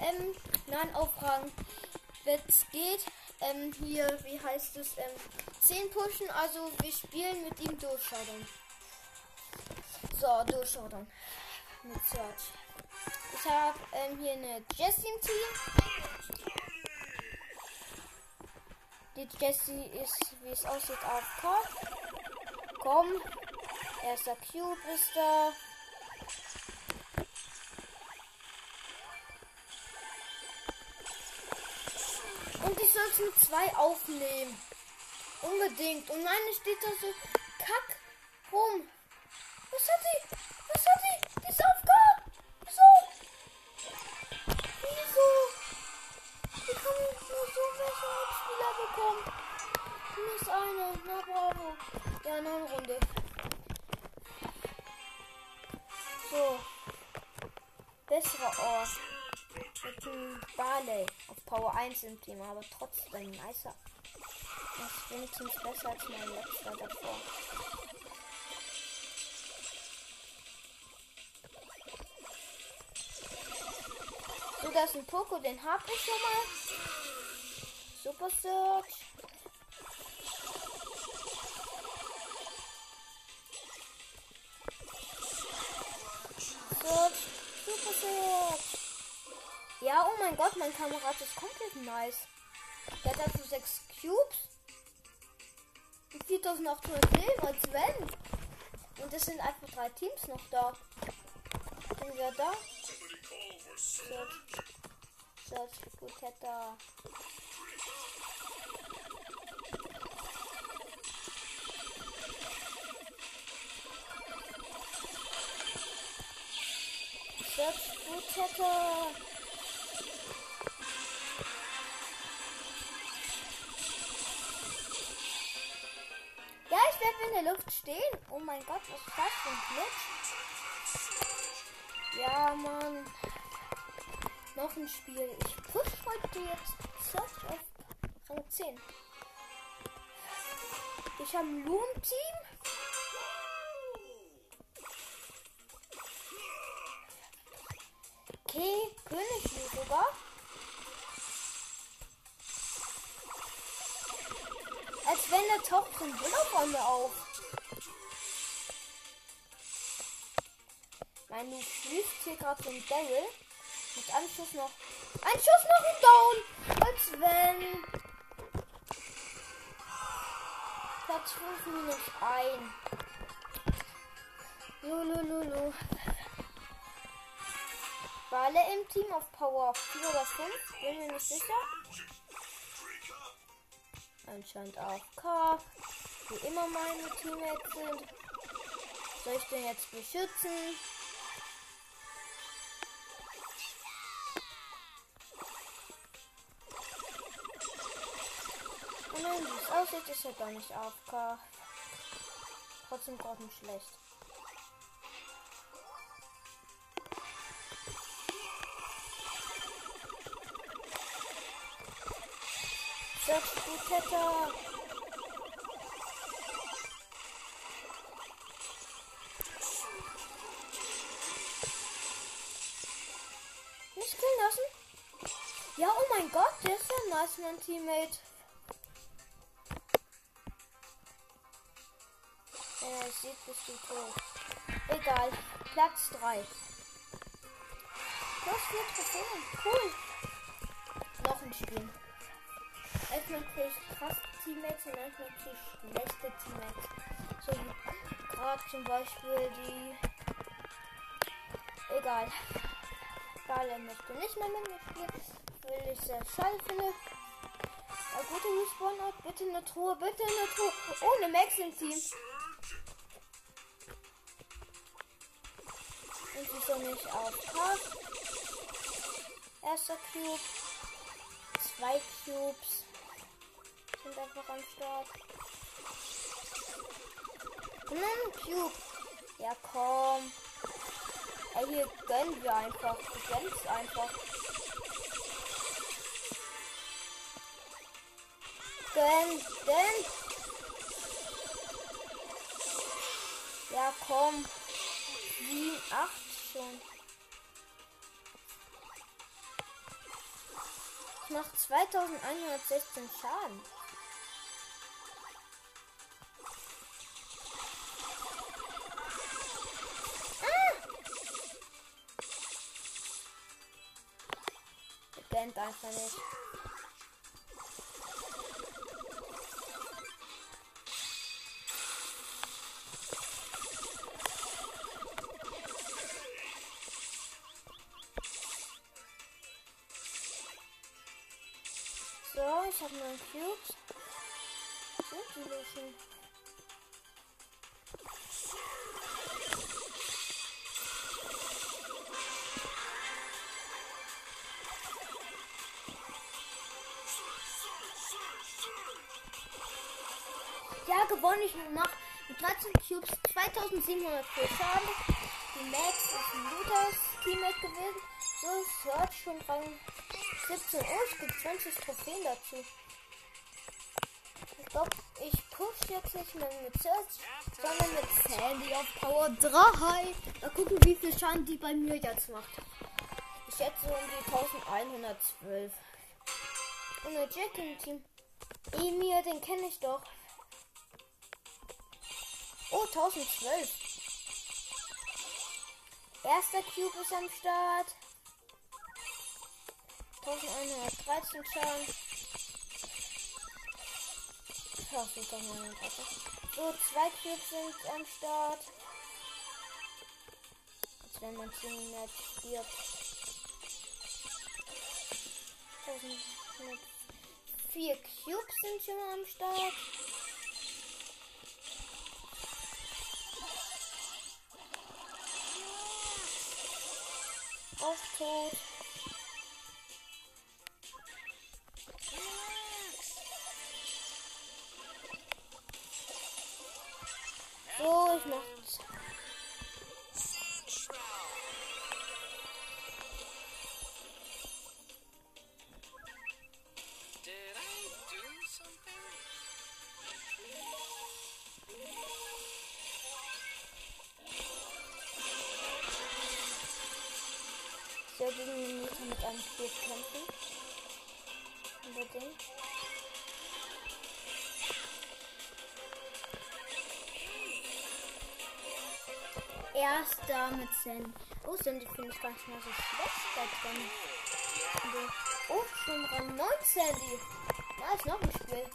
ähm, nein, auf Rang, wenn es geht, ähm, hier, wie heißt es, ähm, 10 pushen, also wir spielen mit ihm durchschauen. So, durchschauen. Mit Search. Ich habe ähm, hier eine Jessie im Team. Die Jessie ist, wie es aussieht, auf Kopf. Komm. Erster Cube ist da. Und ich soll es mit zwei aufnehmen. Unbedingt. Und meine steht da so kack rum. Was hat die? Was hat die? Die ist auf Kopf. Wieso? Wieso? Wie kann ich nur so welche Mitspieler bekommen? Nicht eine. Na bravo. Ja, noch eine Runde. So. Besserer Ort. Mit dem Barley auf Power 1 im Team, aber trotzdem nicer. Das ist wenigstens besser als mein letzter davor. So, das ist ein Poco, den hab ich schon mal. Super Search. Search. Super Search. Ja, oh mein Gott, mein Kamerad ist komplett nice. Der hat dazu 6 Cubes. Und 4800 Leben, als wenn. Und es sind einfach drei Teams noch da. Sind wir da? Search. Search, gut, hätte. Search, gut, hätte. Ja, ich werde in der Luft stehen. Oh mein Gott, was ist das für ein Glitch? Ja, Mann. Noch ein Spiel. Ich push heute jetzt Search auf Rang 10. Ich habe ein Loom-Team. Okay, König sogar. Als wenn der taucht so ein Bull auf. Nein, du schließt hier gerade so ein. Mit Anschuss noch. Ein Schuss noch ein Down. Als wenn. Platz 5 minus 1. alle im Team auf Power 4 oder 5? Bin mir nicht sicher. Anscheinend auch K. Wie immer meine Teammates sind. Soll ich den jetzt beschützen? Und wenn es aussieht, ist er doch nicht AFK. Trotzdem gerade nicht schlecht. Butetta. Nicht killen lassen? Ja, oh mein Gott, der ist ja nice, mein Teammate. Wenn er es sieht, bist du tot. Egal, Platz 3. Plus 4 Trophäen, cool. Noch ein Spiel. Erstmal kriege ich krasse Teammates und manchmal kriege ich schlechte Teammates. So wie gerade zum Beispiel die. Egal. Egal, möchte nicht mehr mit mir spielen. Will ich sehr schade finde. Ja, gute Respawn-Ort. Bitte eine Truhe, bitte eine Truhe. Ohne Max im Team. Und sie soll nicht aufpassen. Erster Cube. Zwei Cubes. Sind einfach am Start. Ein Cube. Ja, komm. Ey, hier gönnen wir einfach. Du gönnst einfach. Gönn, gönn. Ja, komm. 7, 8 schon. Ich mach 2116 Schaden. Band einfach nicht. So, ich habe neun Cubes. Sind die welche? Ja, gewonnen. Ich mach mit 13 Cubes 2700 für Schaden. Die Max ist ein Luthers Teammate gewesen. So, Search schon Rang 17. Oh, es gibt 20 Trophäen dazu. Ich glaube, ich push jetzt nicht mehr mit Search, sondern mit Sandy auf Power 3. Mal gucken, wie viel Schaden die bei mir jetzt macht. Ich schätze um die 1112. Und eine Jack im Team. Emir, den kenne ich doch. Oh, 1012. Erster Cube ist am Start. 1113 Schaden. Ja, sind doch mal So, zwei Cubes sind am Start. Als wenn mein Team stirbt. 1104 Cubes sind schon mal am Start. Auf tot. So, ich mach's. Den Mieter mit einem Spiel kämpfen. Unbedingt. Erster mit Sandy. Oh, Sandy finde ich gar nicht mal so schlecht da drin. Oh, schon Rang 9 Sandy. Da ist noch ein Spiel.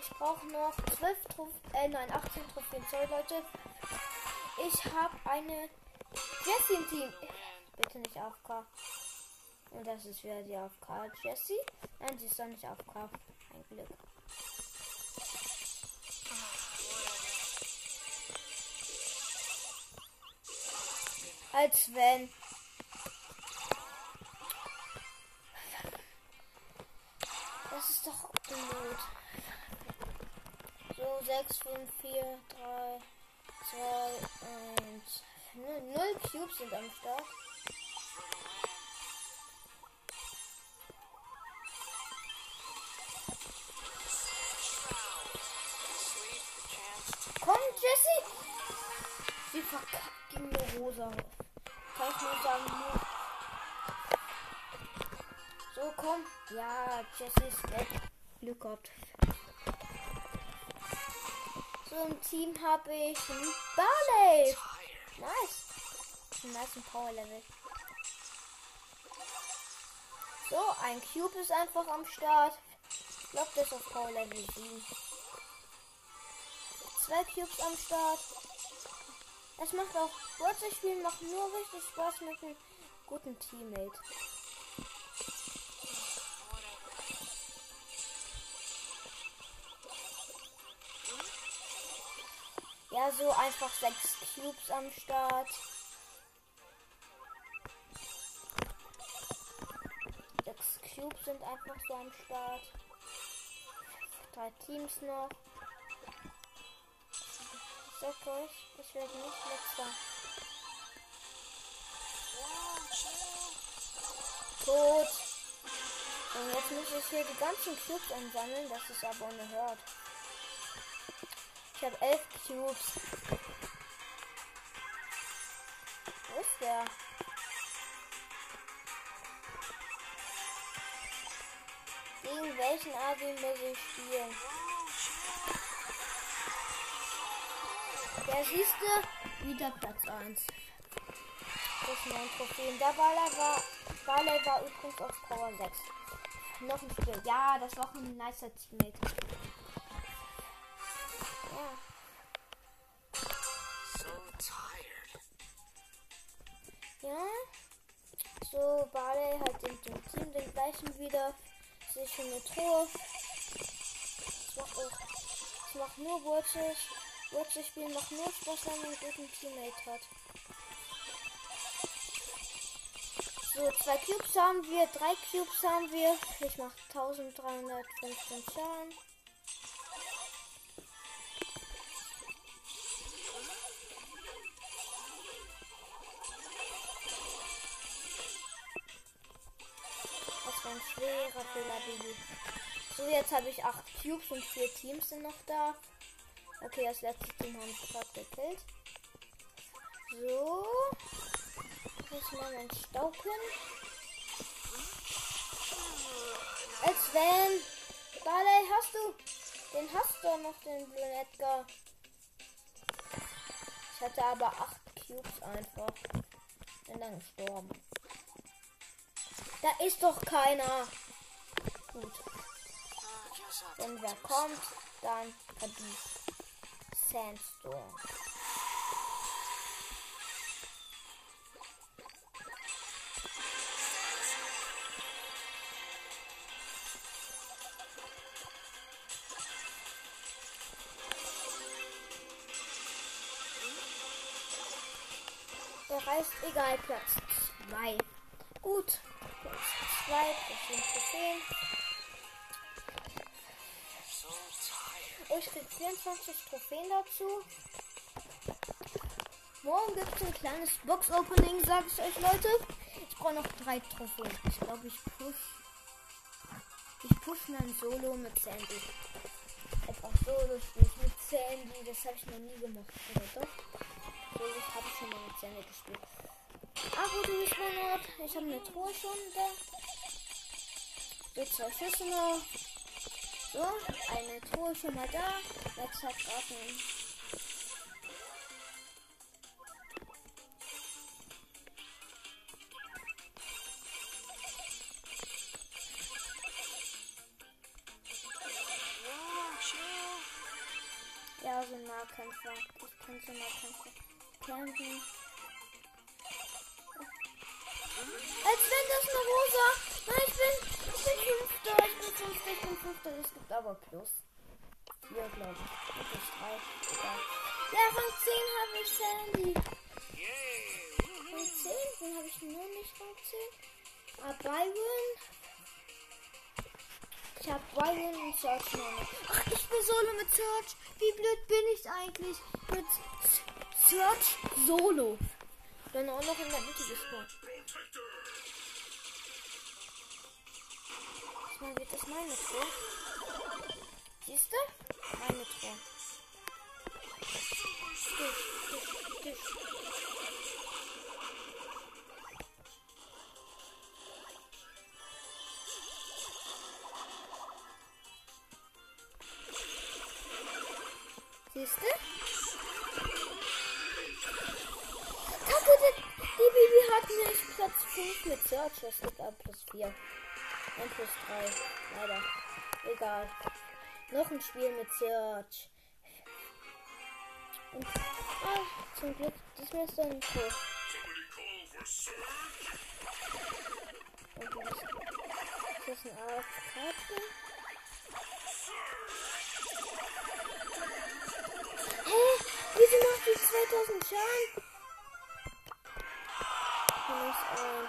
Ich brauche noch 12 Trophäen, äh nein, 18 Trophäen. Sorry, Leute. Ich habe eine Jessie im Team. Bitte nicht AFK. Und das ist wieder die AFK Jessie. Nein, sie ist doch nicht AFK. Ein Glück. Als wenn. Das ist doch blöd. So, 6, 5, 4, 3, 2, 1. Null Cubes sind am Start. Jesse ist weg. Glück gehabt. So, im Team habe ich einen Barley. Nice. Nice Power Level. So, ein Cube ist einfach am Start. Ich glaube, der ist auf Power Level 7. Zwei Cubes am Start. Es macht auch, Wurzel spielen macht nur richtig Spaß mit einem guten Teammate. So einfach sechs Cubes am Start. Sechs Cubes sind einfach so am Start. Drei Teams noch. Ich sag euch, ich werde nicht letzter. Tot. Und jetzt muss ich hier die ganzen Cubes einsammeln. Das ist aber unerhört. Ich habe elf Cubes. Wo ist der? Gegen welchen Adel muss ich spielen? Der siehste, wieder Platz 1. Das ist mein Trophäen. Der Baller war, Baller war übrigens auf Power 6. Noch ein Spiel. Ja, das war auch ein nicer Teammate. Truhe. Es macht auch. Es macht nur Wurzel. Wurzel spielen macht nur Spaß, wenn man einen guten Teammate hat. So, zwei Cubes haben wir, drei Cubes haben wir. Ich mache 1315 Schaden. Fehler, Baby. So, jetzt habe ich acht Cubes und vier Teams sind noch da. Okay, das letzte Team haben wir gerade gekillt. So. Jetzt mal mein Stauken. Als wenn. Barley, hast du. Den hast du noch, den blöden Edgar. Ich hatte aber acht Cubes einfach. Bin dann gestorben. Da ist doch keiner. Gut. Wenn wer kommt, dann verdient. Sandstorm. Der reißt egal Platz 2. Gut. Platz 2, das sind Trophäen. Ich krieg 24 Trophäen dazu. Morgen gibt es ein kleines Box-Opening, sag ich euch, Leute. Ich brauche noch drei Trophäen. Ich glaube, ich push. Ich push mein Solo mit Sandy. Einfach Solo spiele ich mit Sandy. Das habe ich noch nie gemacht, oder doch? Solo habe ich schon mal mit Sandy gespielt. Abo, du bist mein Ort. Ich habe eine Truhe schon da. So, zwei Schüsse noch. So, eine Truhe schon mal da. Jetzt hat
chill.
Ja, so ein Nahkämpfer. Ich kann so Nahkämpfer kämpfen. Aber Plus. Hier, glaube ich. Drei. Egal. Ja, Rang 10 habe ich Sandy. Rang 10? Wen habe ich nur nicht Rang 10? Ah, Byron. Ich habe Byron und Search noch. Ach, ich bin Solo mit Search. Wie blöd bin ich eigentlich? Mit Search Solo. Dann auch noch in der Mitte gespawnt. Diesmal wird das meine Tor. Siehst du? Meine Truhe. Dich, dich, dich. Siehst du? Ah, Kacke, die Bibi hat nicht Platz 5 mit Search. Das gibt ein plus 4. Ein plus 3. Leider. Egal. Noch ein Spiel mit Search. Und, ah, zum Glück, diesmal ist dann so. Und was, ist das eine Art Karte? Hä? Wieso macht die 2000 Schaden? Minus ein.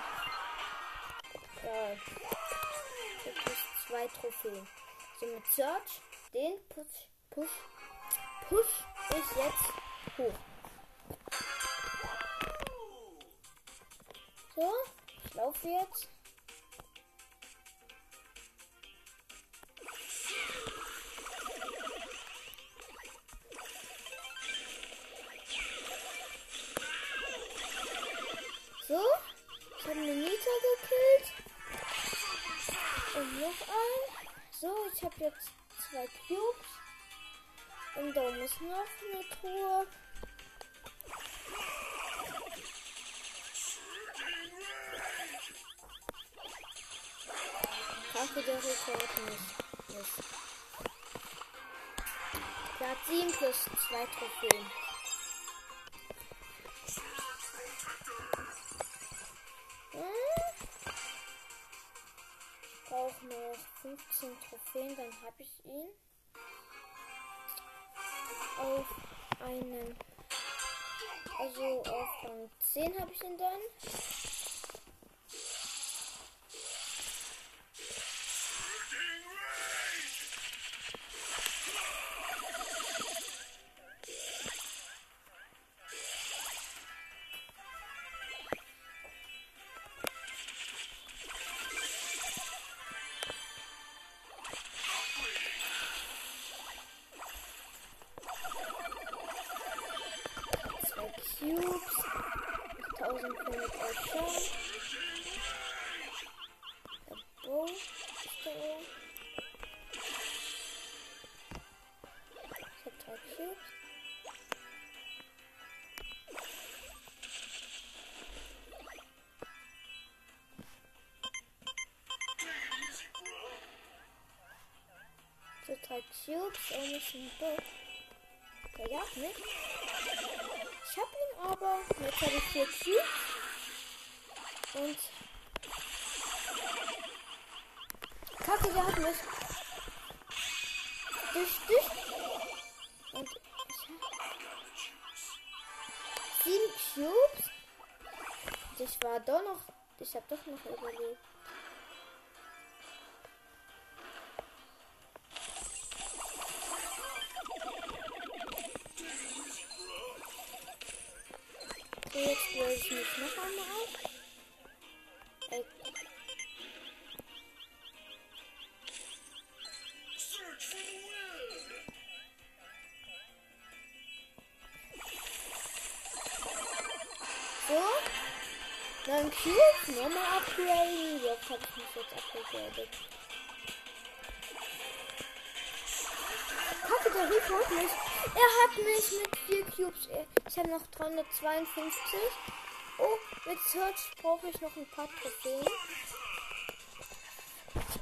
Geil. Jetzt ist zwei Trophäen. So mit Search, den push, push, push ich jetzt hoch. So, ich laufe jetzt. So, ich habe eine Nita gekillt. Und noch ein. So, ich habe jetzt zwei Cubes. Und da ist noch eine Truhe. Kacke, der Rekord nicht. nicht. Platz 7 plus 2 Trophäen. Hm? Brauche noch 15 Trophäen, dann habe ich ihn. Auf einen. Also auf Rang 10 habe ich ihn dann. So drei Cubes, ein Bow. Der jagt mich. Ich hab ihn aber. Jetzt habe ich vier Cubes. Und. Kacke, der hat mich. Dich, dich. Und ich hab. Sieben Cubes. Ich war doch noch. Ich hab doch noch überlebt. 252. Oh, mit Search brauche ich noch ein paar Trophäen.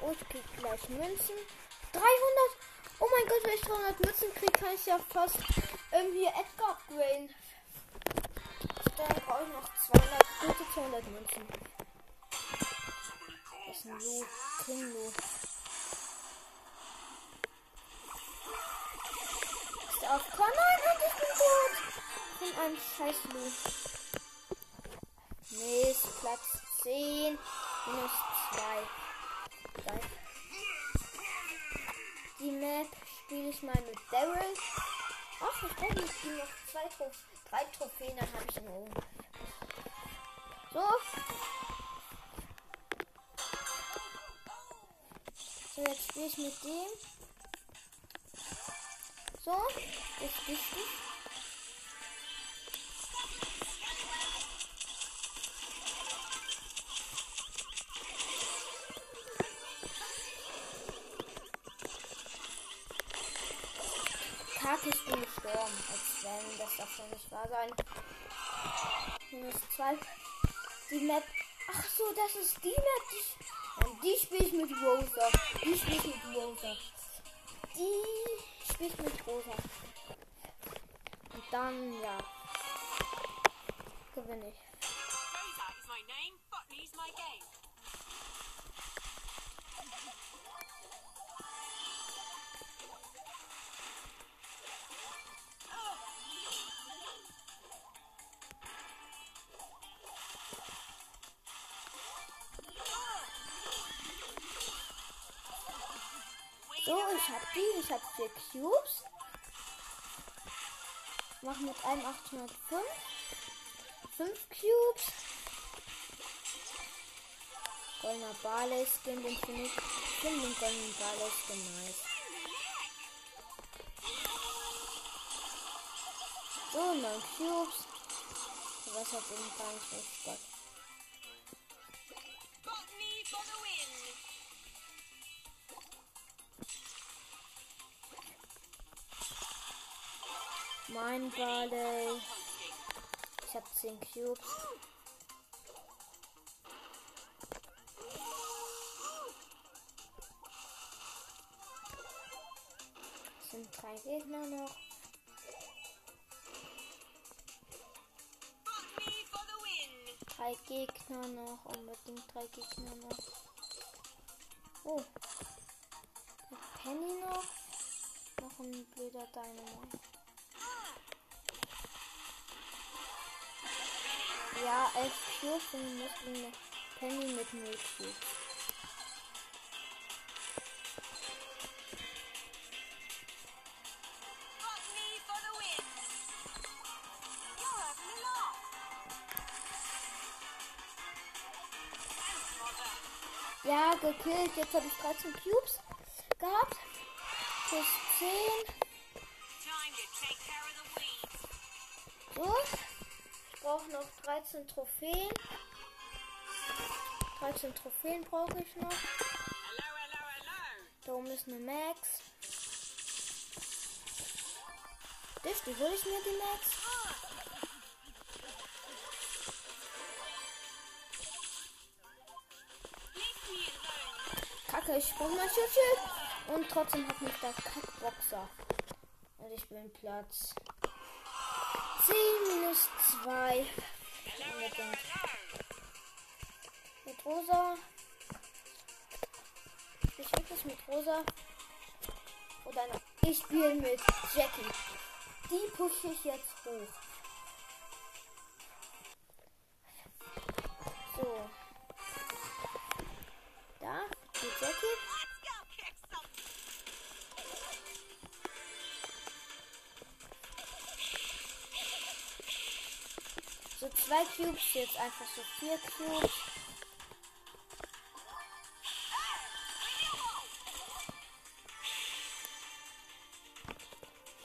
Oh, ich krieg gleich Münzen. 300! Oh mein Gott, wenn ich 300 Münzen kriege, kann ich ja fast ähm, irgendwie Edgar upgraden. Dann brauche ich noch 200, gute 200 Münzen. Das ist ein Lu, Ist der AFK? Nein, ich bin tot! Von einem scheiß Lu. Mist, Platz 10. Minus 2. Geil. Die Map spiele ich mal mit Daryl. Ach, ich brauche nicht die noch zwei Trophäen. Drei Trophäen, dann habe ich ihn oben. So. So, jetzt spiele ich mit dem. So, ist wichtig. Kacke, ich bin gestorben. Als wenn, das doch nicht wahr sein. Minus zwei. Die Map. Ach so, das ist die Map. Die, die spiele ich mit Rosa. Die spiele ich mit Rosa. Die spiele ich mit Rosa. Und dann, ja. Gewinne ich. So, ich hab die. Ich hab vier Cubes. Mach mit einem 805. Fünf Cubes. Goldener Barley Skin, den finde ich. Finde den goldenen Barley Skin nice. So, neun Cubes. Was hat eben gar nicht so Mein Barley. Ich hab 10 Cubes. Es sind drei Gegner noch. Drei Gegner noch. Unbedingt drei Gegner noch. Oh. Penny noch. Noch ein blöder Dynamite.
Win. You're having a laugh. Thanks, Mother.
Ja, gekillt. Jetzt habe ich 13 Cubes gehabt. Plus 10.
Time to take care of the weeds.
So. Brauche noch 13 Trophäen. 13 Trophäen brauche ich noch. Da oben ist eine Max. Dich, die hole ich mir die Max. Kacke, ich brauche mein Schutzschild. Und trotzdem hat mich der Kackboxer. Und ich bin Platz 10 minus 2. Unbedingt. Mit Rosa. Ich wirklich mit Rosa. Oder noch. Ich spiele mit Jackie. Die pushe ich jetzt hoch. Zwei Cubes, jetzt einfach so vier Cubes.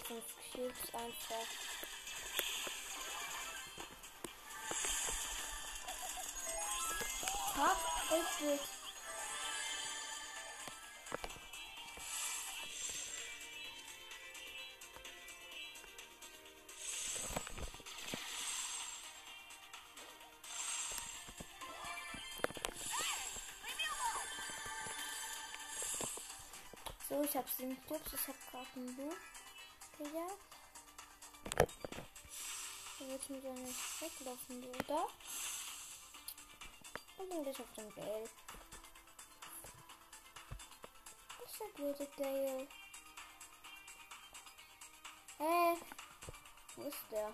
Fünf Cubes einfach. Ich habe sieben Cubes. Ich habe gerade einen Loot gejagt. Da wird mir ja nicht weglaufen, oder? Und dann ich auf den Gale. Das ist der blöde Gale. Hä? Wo ist der?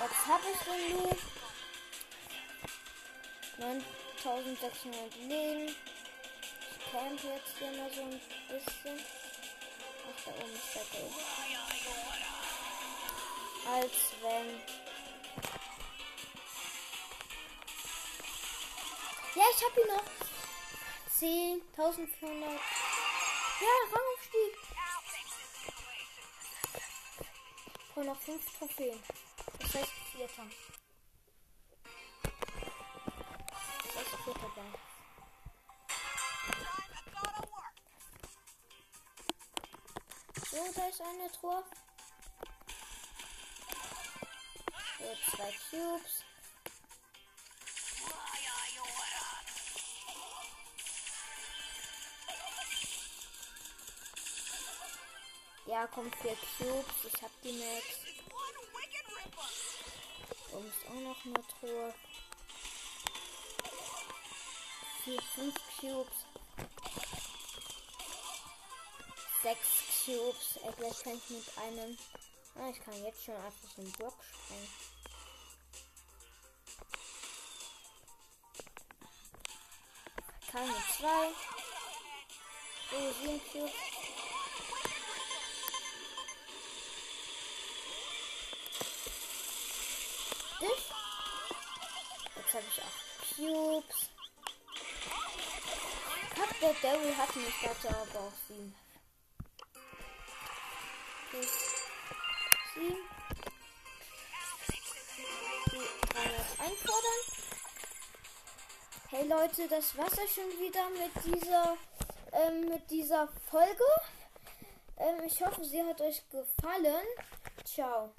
Jetzt habe ich den Loot. 9600 Leben. Ich camp jetzt hier mal so ein bisschen. Ach, da oben ist der Gale. Als wenn. Ja, ich hab ihn noch. 10, 1400. Ja, Rangaufstieg. Ich noch 5 Trophäen. Das heißt, vierter. Das eine Truhe. So, zwei Cubes. Ja, kommt vier Cubes. Ich hab die Max. Und ist auch noch eine Truhe. Vier, fünf Cubes. Sechs Cubes. Ey, gleich kann ich mit einem. Ah, ich kann jetzt schon einfach den Block sprengen. Kann mit zwei. So, sieben Cubes. Dich. Jetzt habe ich auch Cubes. Fuck, der Daryl hat mich dazu aber auch sieben. Sieben. Die 300 einfordern. Hey Leute, das war's ja schon wieder mit dieser, ähm, mit dieser Folge. Ähm, ich hoffe, sie hat euch gefallen. Ciao.